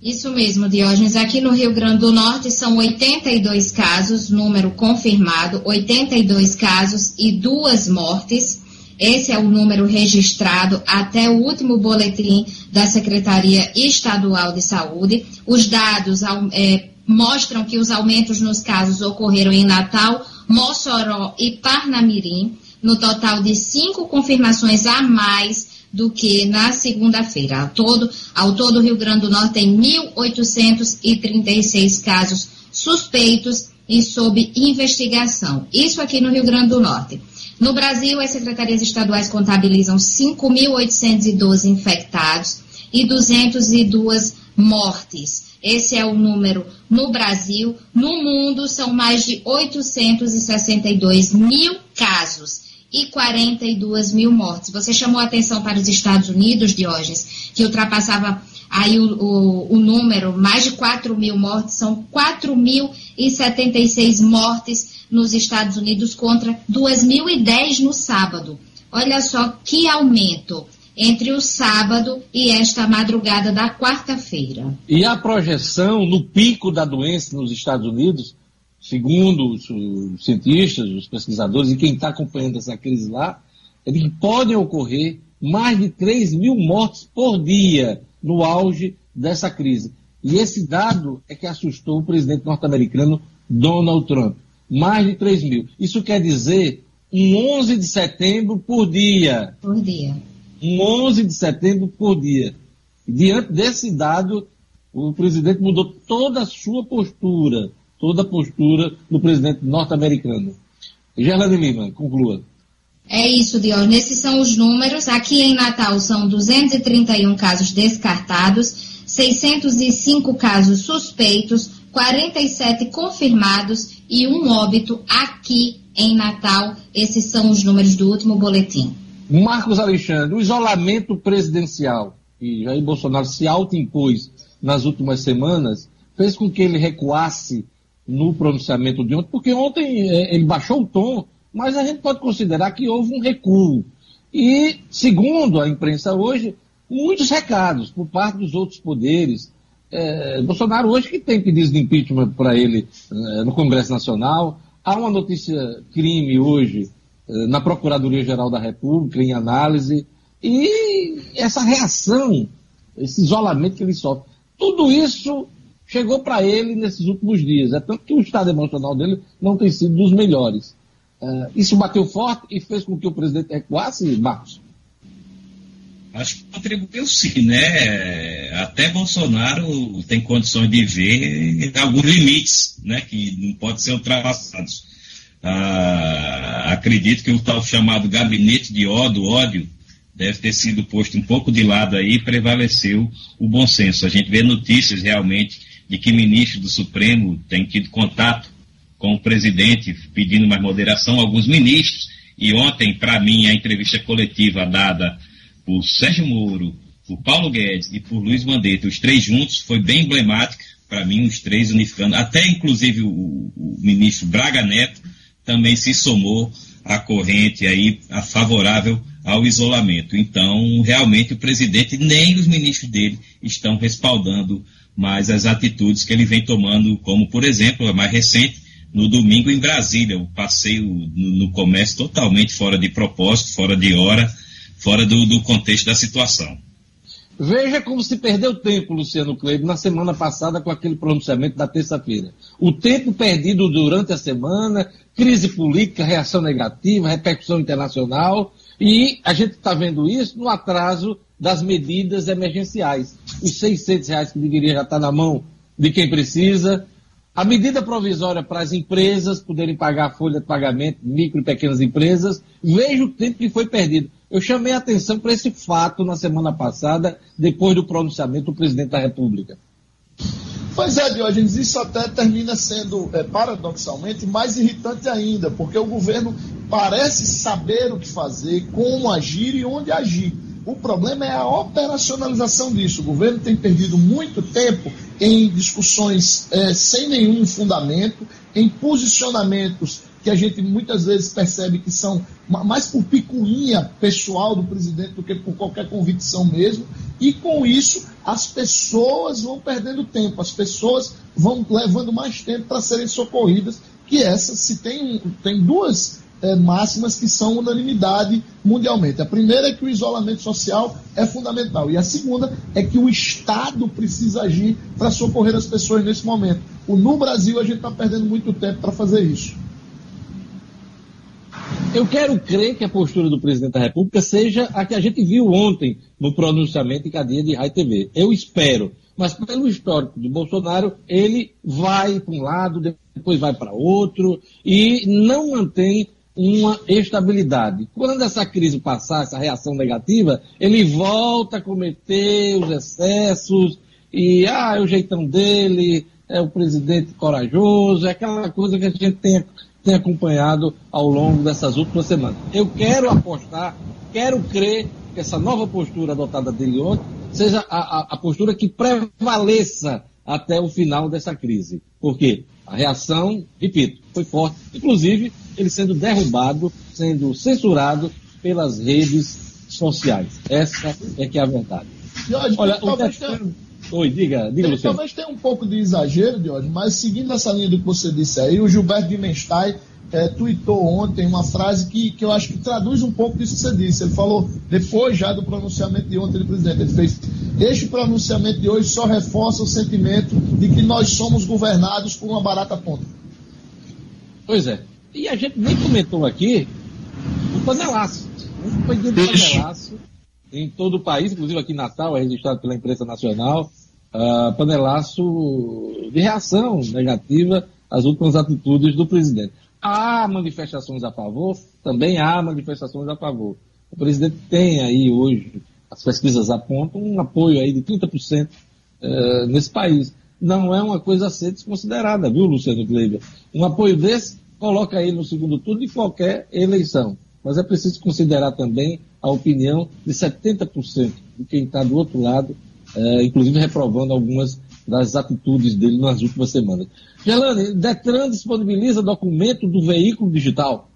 Isso mesmo, Diógenes. Aqui no Rio Grande do Norte são 82 casos, número confirmado, 82 casos e duas mortes. Esse é o número registrado até o último boletim da Secretaria Estadual de Saúde. Os dados é, mostram que os aumentos nos casos ocorreram em Natal, Mossoró e Parnamirim, no total de cinco confirmações a mais do que na segunda-feira. Ao todo, ao todo, o Rio Grande do Norte tem 1.836 casos suspeitos e sob investigação. Isso aqui no Rio Grande do Norte. No Brasil, as secretarias estaduais contabilizam 5.812 infectados e 202 mortes. Esse é o número no Brasil. No mundo, são mais de 862 mil casos e 42 mil mortes. Você chamou a atenção para os Estados Unidos, Diógenes, que ultrapassava aí o, o, o número, mais de 4 mil mortes, são 4.076 mortes nos Estados Unidos contra 2.010 no sábado. Olha só que aumento entre o sábado e esta madrugada da quarta-feira.
E a projeção no pico da doença nos Estados Unidos, segundo os, os cientistas, os pesquisadores e quem está acompanhando essa crise lá, é de que podem ocorrer mais de 3 mil mortes por dia no auge dessa crise. E esse dado é que assustou o presidente norte-americano Donald Trump. Mais de 3 mil. Isso quer dizer um 11 de setembro por dia.
Por dia
um 11 de setembro por dia. Diante desse dado, o presidente mudou toda a sua postura, toda a postura do presidente norte-americano. Gerlane Lima, conclua.
É isso, Dior. Esses são os números. Aqui em Natal são 231 casos descartados, 605 casos suspeitos, 47 confirmados e um óbito aqui em Natal. Esses são os números do último boletim.
Marcos Alexandre, o isolamento presidencial que Jair Bolsonaro se autoimpôs nas últimas semanas fez com que ele recuasse no pronunciamento de ontem, porque ontem é, ele baixou o tom, mas a gente pode considerar que houve um recuo. E, segundo a imprensa hoje, muitos recados por parte dos outros poderes. É, Bolsonaro hoje que tem pedidos de impeachment para ele é, no Congresso Nacional. Há uma notícia crime hoje na Procuradoria-Geral da República, em análise. e essa reação, esse isolamento que ele sofre. Tudo isso chegou para ele nesses últimos dias. É tanto que o estado emocional dele não tem sido dos melhores. Uh, isso bateu forte e fez com que o presidente recuasse, Marcos?
Acho que contribuiu sim, né? Até Bolsonaro tem condições de ver alguns limites, né? Que não podem ser ultrapassados. Ah, acredito que o tal chamado gabinete de ódio, ódio, deve ter sido posto um pouco de lado aí e prevaleceu o bom senso. A gente vê notícias realmente de que ministros do Supremo têm tido contato com o presidente pedindo mais moderação, alguns ministros, e ontem, para mim, a entrevista coletiva dada por Sérgio Moro, por Paulo Guedes e por Luiz Mandetta, os três juntos, foi bem emblemática, para mim, os três unificando, até inclusive o, o, ministro Braga Neto também se somou à corrente aí a favorável ao isolamento. Então, realmente, o presidente nem os ministros dele estão respaldando mais as atitudes que ele vem tomando, como, por exemplo, a mais recente, no domingo em Brasília, o passeio no, comércio totalmente fora de propósito, fora de hora, fora do, do contexto da situação.
Veja como se perdeu tempo, Luciano Kleber, na semana passada com aquele pronunciamento da terça-feira. O tempo perdido durante a semana, crise política, reação negativa, repercussão internacional, e a gente está vendo isso no atraso das medidas emergenciais. Os 600 reais que deveria já estar tá na mão de quem precisa, a medida provisória para as empresas poderem pagar a folha de pagamento, micro e pequenas empresas, veja o tempo que foi perdido. Eu chamei a atenção para esse fato na semana passada, depois do pronunciamento do presidente da República.
Pois é, Diógenes, isso até termina sendo, é, paradoxalmente, mais irritante ainda, porque o governo parece saber o que fazer, como agir e onde agir. O problema é a operacionalização disso. O governo tem perdido muito tempo em discussões é, sem nenhum fundamento, em posicionamentos que a gente muitas vezes percebe que são mais por picuinha pessoal do presidente do que por qualquer convicção mesmo. E com isso, as pessoas vão perdendo tempo, as pessoas vão levando mais tempo para serem socorridas. Que essa, se tem, tem duas é, máximas que são unanimidade mundialmente. A primeira é que o isolamento social é fundamental. E a segunda é que o Estado precisa agir para socorrer as pessoas nesse momento. No Brasil, a gente está perdendo muito tempo para fazer isso.
Eu quero crer que a postura do presidente da República seja a que a gente viu ontem no pronunciamento em cadeia de Rai TV. Eu espero. Mas pelo histórico de Bolsonaro, ele vai para um lado, depois vai para outro e não mantém uma estabilidade. Quando essa crise passar, essa reação negativa, ele volta a cometer os excessos e, ah, é o jeitão dele, é o presidente corajoso, é aquela coisa que a gente tem, tem acompanhado ao longo dessas últimas semanas. Eu quero apostar, quero crer que essa nova postura adotada dele ontem seja a, a, a postura que prevaleça até o final dessa crise. Por quê? A reação, repito, foi forte. Inclusive, ele sendo derrubado, sendo censurado pelas redes sociais. Essa é que é a verdade.
Jorge, Olha, talvez tenha... Oi, diga, diga tem, Talvez tenha um pouco de exagero, Jorge, mas seguindo essa linha do que você disse aí, o Gilberto Dimenstein é, tweetou ontem uma frase que, que eu acho que traduz um pouco disso que você disse. Ele falou, depois já do pronunciamento de ontem do presidente, ele fez: Este pronunciamento de hoje só reforça o sentimento de que nós somos governados por uma barata ponta.
Pois é. E a gente nem comentou aqui o panelaço. Foi de panelaço em todo o país, inclusive aqui em Natal, é registrado pela imprensa nacional, uh, panelaço de reação negativa às últimas atitudes do presidente. Há manifestações a favor, também há manifestações a favor. O presidente tem aí hoje, as pesquisas apontam, um apoio aí de 30% uh, eh, nesse país. Não é uma coisa a ser desconsiderada, viu, Luciano Kleiber? Um apoio desse coloca ele no segundo turno de qualquer eleição. Mas é preciso considerar também a opinião de 70% de quem está do outro lado, é, inclusive reprovando algumas das atitudes dele nas últimas semanas. Gelane, Detran disponibiliza documento do veículo digital?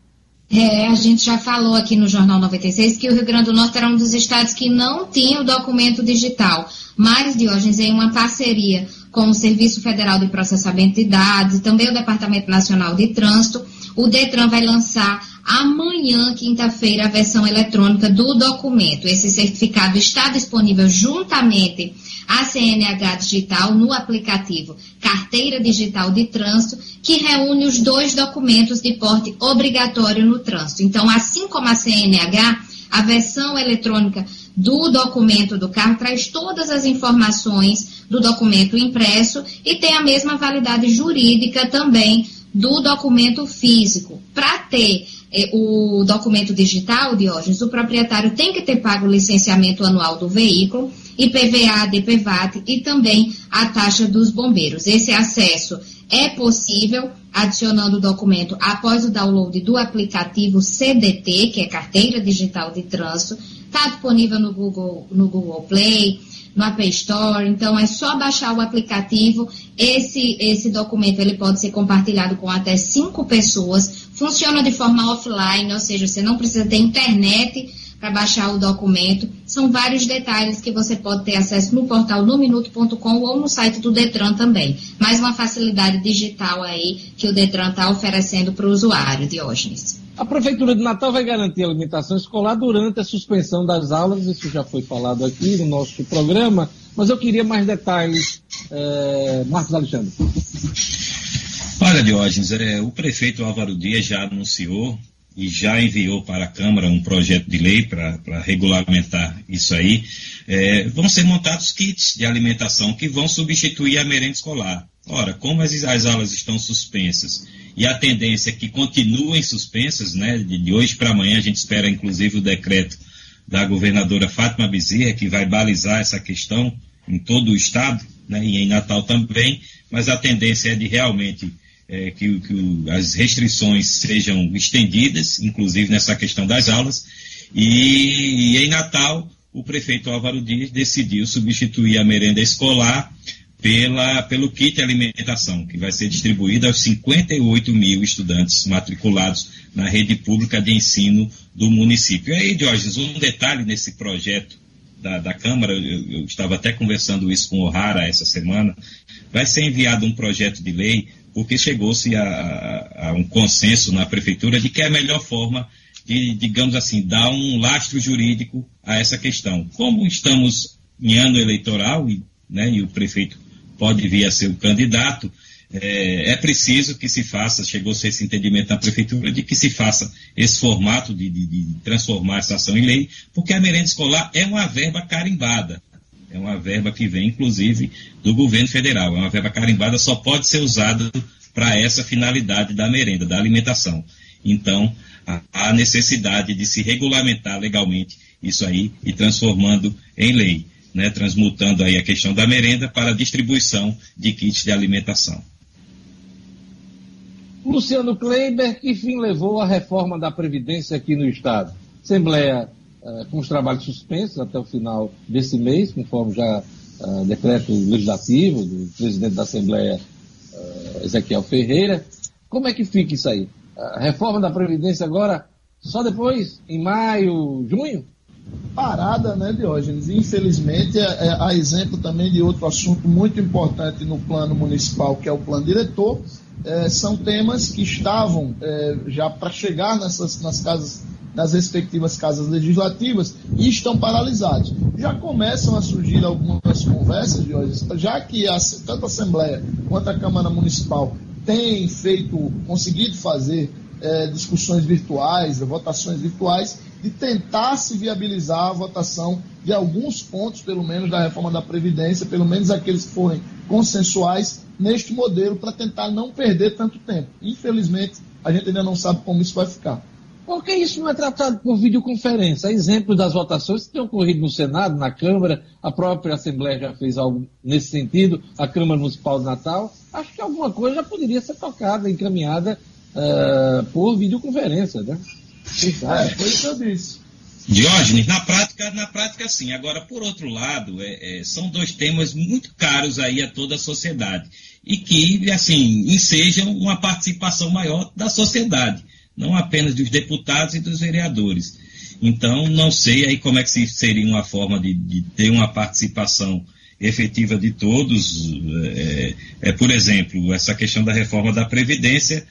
É, a gente já falou aqui no Jornal 96 que o Rio Grande do Norte era um dos estados que não tinha o documento digital. Mas, Diógenes, em uma parceria com o Serviço Federal de Processamento de Dados e também o Departamento Nacional de Trânsito, o DETRAN vai lançar amanhã, quinta-feira, a versão eletrônica do documento. Esse certificado está disponível juntamente à CNH Digital no aplicativo Carteira Digital de Trânsito, que reúne os dois documentos de porte obrigatório no trânsito. Então, assim como a CNH, a versão eletrônica do documento do carro traz todas as informações do documento impresso e tem a mesma validade jurídica também do documento físico. Para ter o documento digital, Diógenes, o proprietário tem que ter pago o licenciamento anual do veículo, IPVA, DPVAT e também a taxa dos bombeiros. Esse acesso é possível adicionando o documento após o download do aplicativo CDT, que é Carteira Digital de Trânsito. Está disponível no Google, no Google Play, no App Store, então é só baixar o aplicativo. Esse, esse documento ele pode ser compartilhado com até cinco pessoas. Funciona de forma offline, ou seja, você não precisa ter internet para baixar o documento. São vários detalhes que você pode ter acesso no portal nominuto.com ou no site do Detran também. Mais uma facilidade digital aí que o Detran está oferecendo para o usuário, Diógenes.
A Prefeitura de Natal vai garantir a alimentação escolar durante a suspensão das aulas, isso já foi falado aqui no nosso programa, mas eu queria mais detalhes. É, Marcos Alexandre.
Olha, Diógenes, é, o prefeito Álvaro Dias já anunciou e já enviou para a Câmara um projeto de lei para regulamentar isso aí. É, vão ser montados kits de alimentação que vão substituir a merenda escolar. Ora, como as, as aulas estão suspensas e a tendência é que continuem suspensas, né, de, de hoje para amanhã, a gente espera inclusive o decreto da governadora Fátima Bezerra, que vai balizar essa questão em todo o estado, né, e em Natal também, mas a tendência é de realmente é, que, que, as restrições sejam estendidas, inclusive nessa questão das aulas. E, e, em Natal, o prefeito Álvaro Dias decidiu substituir a merenda escolar pela, pelo kit alimentação, que vai ser distribuído aos 58 mil estudantes matriculados na rede pública de ensino do município. E aí, Diógenes, um detalhe nesse projeto da, da Câmara, eu, eu, estava até conversando isso com o Rara essa semana, vai ser enviado um projeto de lei porque chegou-se a, a, a, um consenso na prefeitura de que é a melhor forma de, digamos assim, dar um lastro jurídico a essa questão. Como estamos em ano eleitoral e, né, e o prefeito pode vir a ser o candidato, é, é preciso que se faça, chegou-se esse entendimento na prefeitura, de que se faça esse formato de, de, de transformar essa ação em lei, porque a merenda escolar é uma verba carimbada. É uma verba que vem, inclusive, do governo federal. É uma verba carimbada, só pode ser usada para essa finalidade da merenda, da alimentação. Então, há necessidade de se regulamentar legalmente isso aí e transformando em lei, né, transmutando aí a questão da merenda para a distribuição de kits de alimentação.
Luciano Kleiber, que fim levou a reforma da Previdência aqui no Estado? Assembleia uh, com os trabalhos suspensos até o final desse mês, conforme já uh, decreto legislativo do presidente da Assembleia, uh, Ezequiel Ferreira. Como é que fica isso aí? A reforma da Previdência agora só depois, em maio, junho?
Parada, né, Diógenes? Infelizmente, é, é, a exemplo também de outro assunto muito importante no plano municipal, que é o plano diretor, é, são temas que estavam é, já para chegar nessas, nas casas nas respectivas casas legislativas e estão paralisados. Já começam a surgir algumas conversas, já que a, tanto a Assembleia quanto a Câmara Municipal têm feito, conseguido fazer é, discussões virtuais, votações virtuais, de tentar se viabilizar a votação de alguns pontos, pelo menos, da reforma da Previdência, pelo menos aqueles que forem consensuais, neste modelo, para tentar não perder tanto tempo. Infelizmente, a gente ainda não sabe como isso vai ficar.
Por que isso não é tratado por videoconferência? Exemplo das votações que têm ocorrido no Senado, na Câmara, a própria Assembleia já fez algo nesse sentido, a Câmara Municipal de Natal. Acho que alguma coisa já poderia ser tocada, encaminhada uh, por videoconferência, né?
É, foi isso que eu disse.
Diógenes, na prática, na prática sim. Agora, por outro lado, é, é, são dois temas muito caros aí a toda a sociedade e que, assim, ensejam uma participação maior da sociedade não apenas dos deputados e dos vereadores. Então, não sei aí como é que seria uma forma de, de ter uma participação efetiva de todos. É, é, por exemplo, essa questão da reforma da Previdência,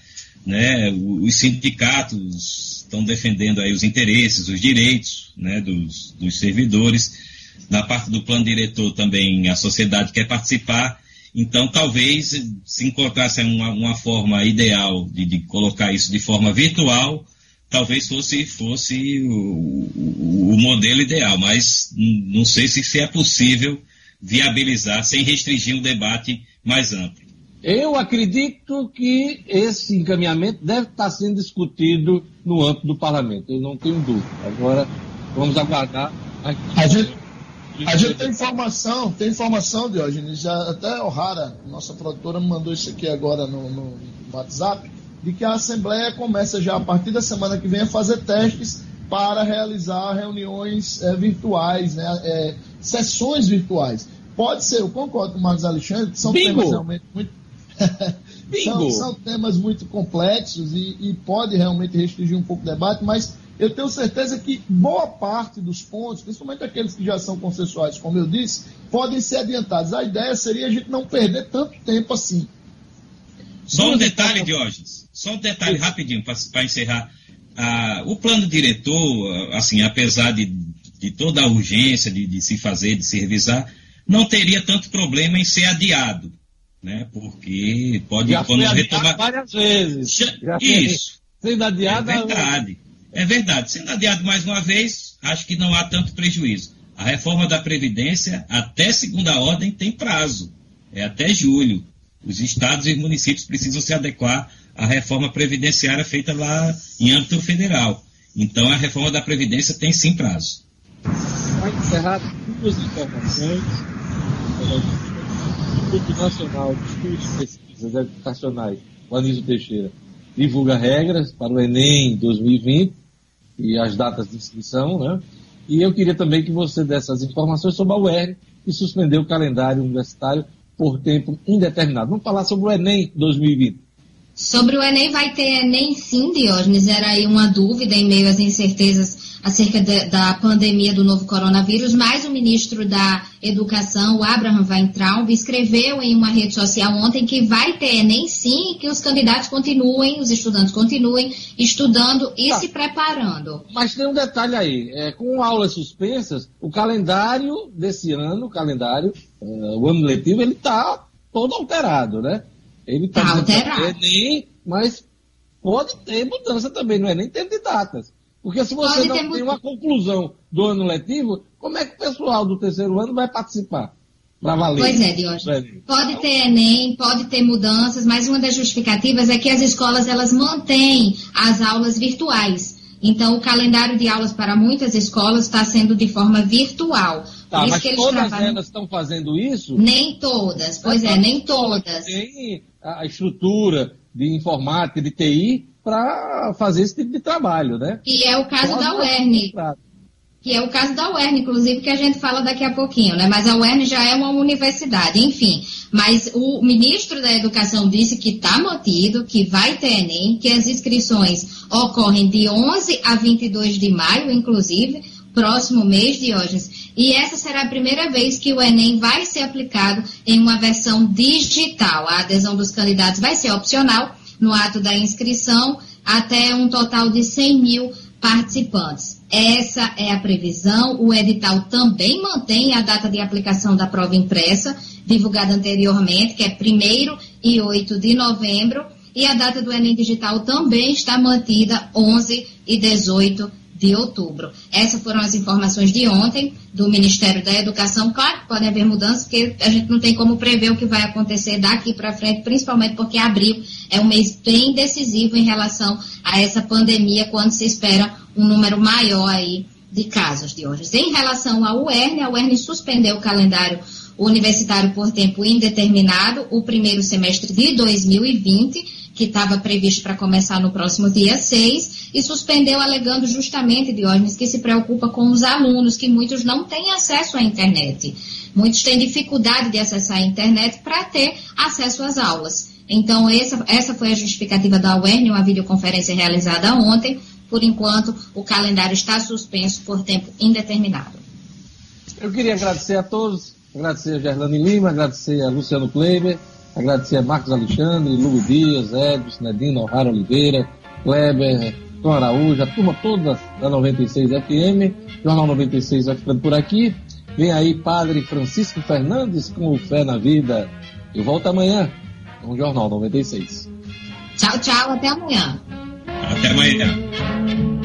né, os sindicatos estão defendendo aí os interesses, os direitos né, dos, dos servidores. Na parte do plano diretor também a sociedade quer participar. Então, talvez se encontrasse uma, uma forma ideal de, de, colocar isso de forma virtual, talvez fosse, fosse o, o, o modelo ideal, mas não sei se é possível viabilizar sem restringir o debate mais amplo.
Eu acredito que esse encaminhamento deve estar sendo discutido no âmbito do parlamento, eu não tenho dúvida. Agora, vamos aguardar.
A gente, a gente tem informação, tem informação, Diógenes, até o Rara, nossa produtora, me mandou isso aqui agora no, no WhatsApp, de que a Assembleia começa já a partir da semana que vem a fazer testes para realizar reuniões é, virtuais, né, é, sessões virtuais. Pode ser, eu concordo com o Marcos Alexandre, que são Bingo. temas realmente muito <laughs> são, são, temas muito complexos e, e, pode realmente restringir um pouco o debate, mas eu tenho certeza que boa parte dos pontos, principalmente aqueles que já são consensuais, como eu disse, podem ser adiantados. A ideia seria a gente não perder tanto tempo assim.
Só um detalhe, Diógenes, só um detalhe rapidinho para encerrar. Ah, o plano diretor, assim, apesar de, de toda a urgência de, de se fazer, de se revisar, não teria tanto problema em ser adiado né? Porque pode
já quando retomar várias vezes. Já
Isso.
Sendo adiado.
É verdade. É verdade. Sendo adiado mais uma vez, acho que não há tanto prejuízo. A reforma da Previdência, até segunda ordem, tem prazo. É até julho. Os estados e municípios precisam se adequar à reforma previdenciária feita lá em âmbito federal. Então, a reforma da Previdência tem sim prazo.
Vai encerrar duas informações. Instituto Nacional de Estudos e Pesquisas Educacionais, o Anísio Teixeira, divulga regras para o Enem 2020 e as datas de inscrição, né? E eu queria também que você desse as informações sobre a UER, que suspendeu o calendário universitário por tempo indeterminado. Vamos falar sobre o Enem 2020.
Sobre o Enem, vai ter Enem sim, Diógenes, era aí uma dúvida em meio às incertezas acerca de, da pandemia do novo coronavírus, mas o ministro da Educação, o Abraham Weintraub, escreveu em uma rede social ontem que vai ter Enem sim, que os candidatos continuem, os estudantes continuem estudando e tá. se preparando.
Mas tem um detalhe aí, é, com aulas suspensas, o calendário desse ano, o calendário, uh, o ano letivo, ele está todo alterado, né? Ele está
tá alterado.
Enem, mas pode ter mudança também, não é nem tempo de datas. Porque se você não tem uma conclusão do ano letivo, como é que o pessoal do terceiro ano vai participar? Para valer.
Pois é, Diógenes. Pode ter Enem, pode ter mudanças, mas uma das justificativas é que as escolas elas mantêm as aulas virtuais. Então, o calendário de aulas para muitas escolas está sendo de forma virtual.
Tá, mas todas trabalham... elas estão fazendo isso?
Nem todas, pois é, nem todas.
Tem a estrutura de informática, de TI, para fazer esse tipo de trabalho, né?
Que é o caso da UERN. Que é o caso da UERN, inclusive, que a gente fala daqui a pouquinho, né? Mas a UERN já é uma universidade, enfim. Mas o ministro da Educação disse que está mantido, que vai ter Enem, que as inscrições ocorrem de 11 a 22 de maio, inclusive, próximo mês, Diógenes. E essa será a primeira vez que o Enem vai ser aplicado em uma versão digital. A adesão dos candidatos vai ser opcional no ato da inscrição até um total de 100 mil participantes. Essa é a previsão. O edital também mantém a data de aplicação da prova impressa, divulgada anteriormente, que é 1 e 8 de novembro. E a data do Enem Digital também está mantida 11 e 18 de outubro. Essas foram as informações de ontem do Ministério da Educação. Claro que podem haver mudanças, porque a gente não tem como prever o que vai acontecer daqui para frente, principalmente porque abril é um mês bem decisivo em relação a essa pandemia, quando se espera um número maior aí de casos de hoje. Em relação à UERN, a UERN suspendeu o calendário universitário por tempo indeterminado, o primeiro semestre de 2020, que estava previsto para começar no próximo dia 6, e suspendeu alegando justamente, Diógenes, que se preocupa com os alunos, que muitos não têm acesso à internet. Muitos têm dificuldade de acessar a internet para ter acesso às aulas. Então, essa, essa foi a justificativa da UERN, uma videoconferência realizada ontem. Por enquanto, o calendário está suspenso por tempo indeterminado.
Eu queria agradecer a todos, agradecer a Gerlane Lima, agradecer a Luciano Kleiber, agradecer a Marcos Alexandre, Lugo Dias, Edson, Nedino, O'Hara Oliveira, Kleber, Tom Araújo, a turma toda da 96 FM. Jornal 96 vai ficando por aqui. Vem aí Padre Francisco Fernandes com o Fé na Vida. Eu volto amanhã com o Jornal 96.
Tchau, tchau, até amanhã.
Até amanhã.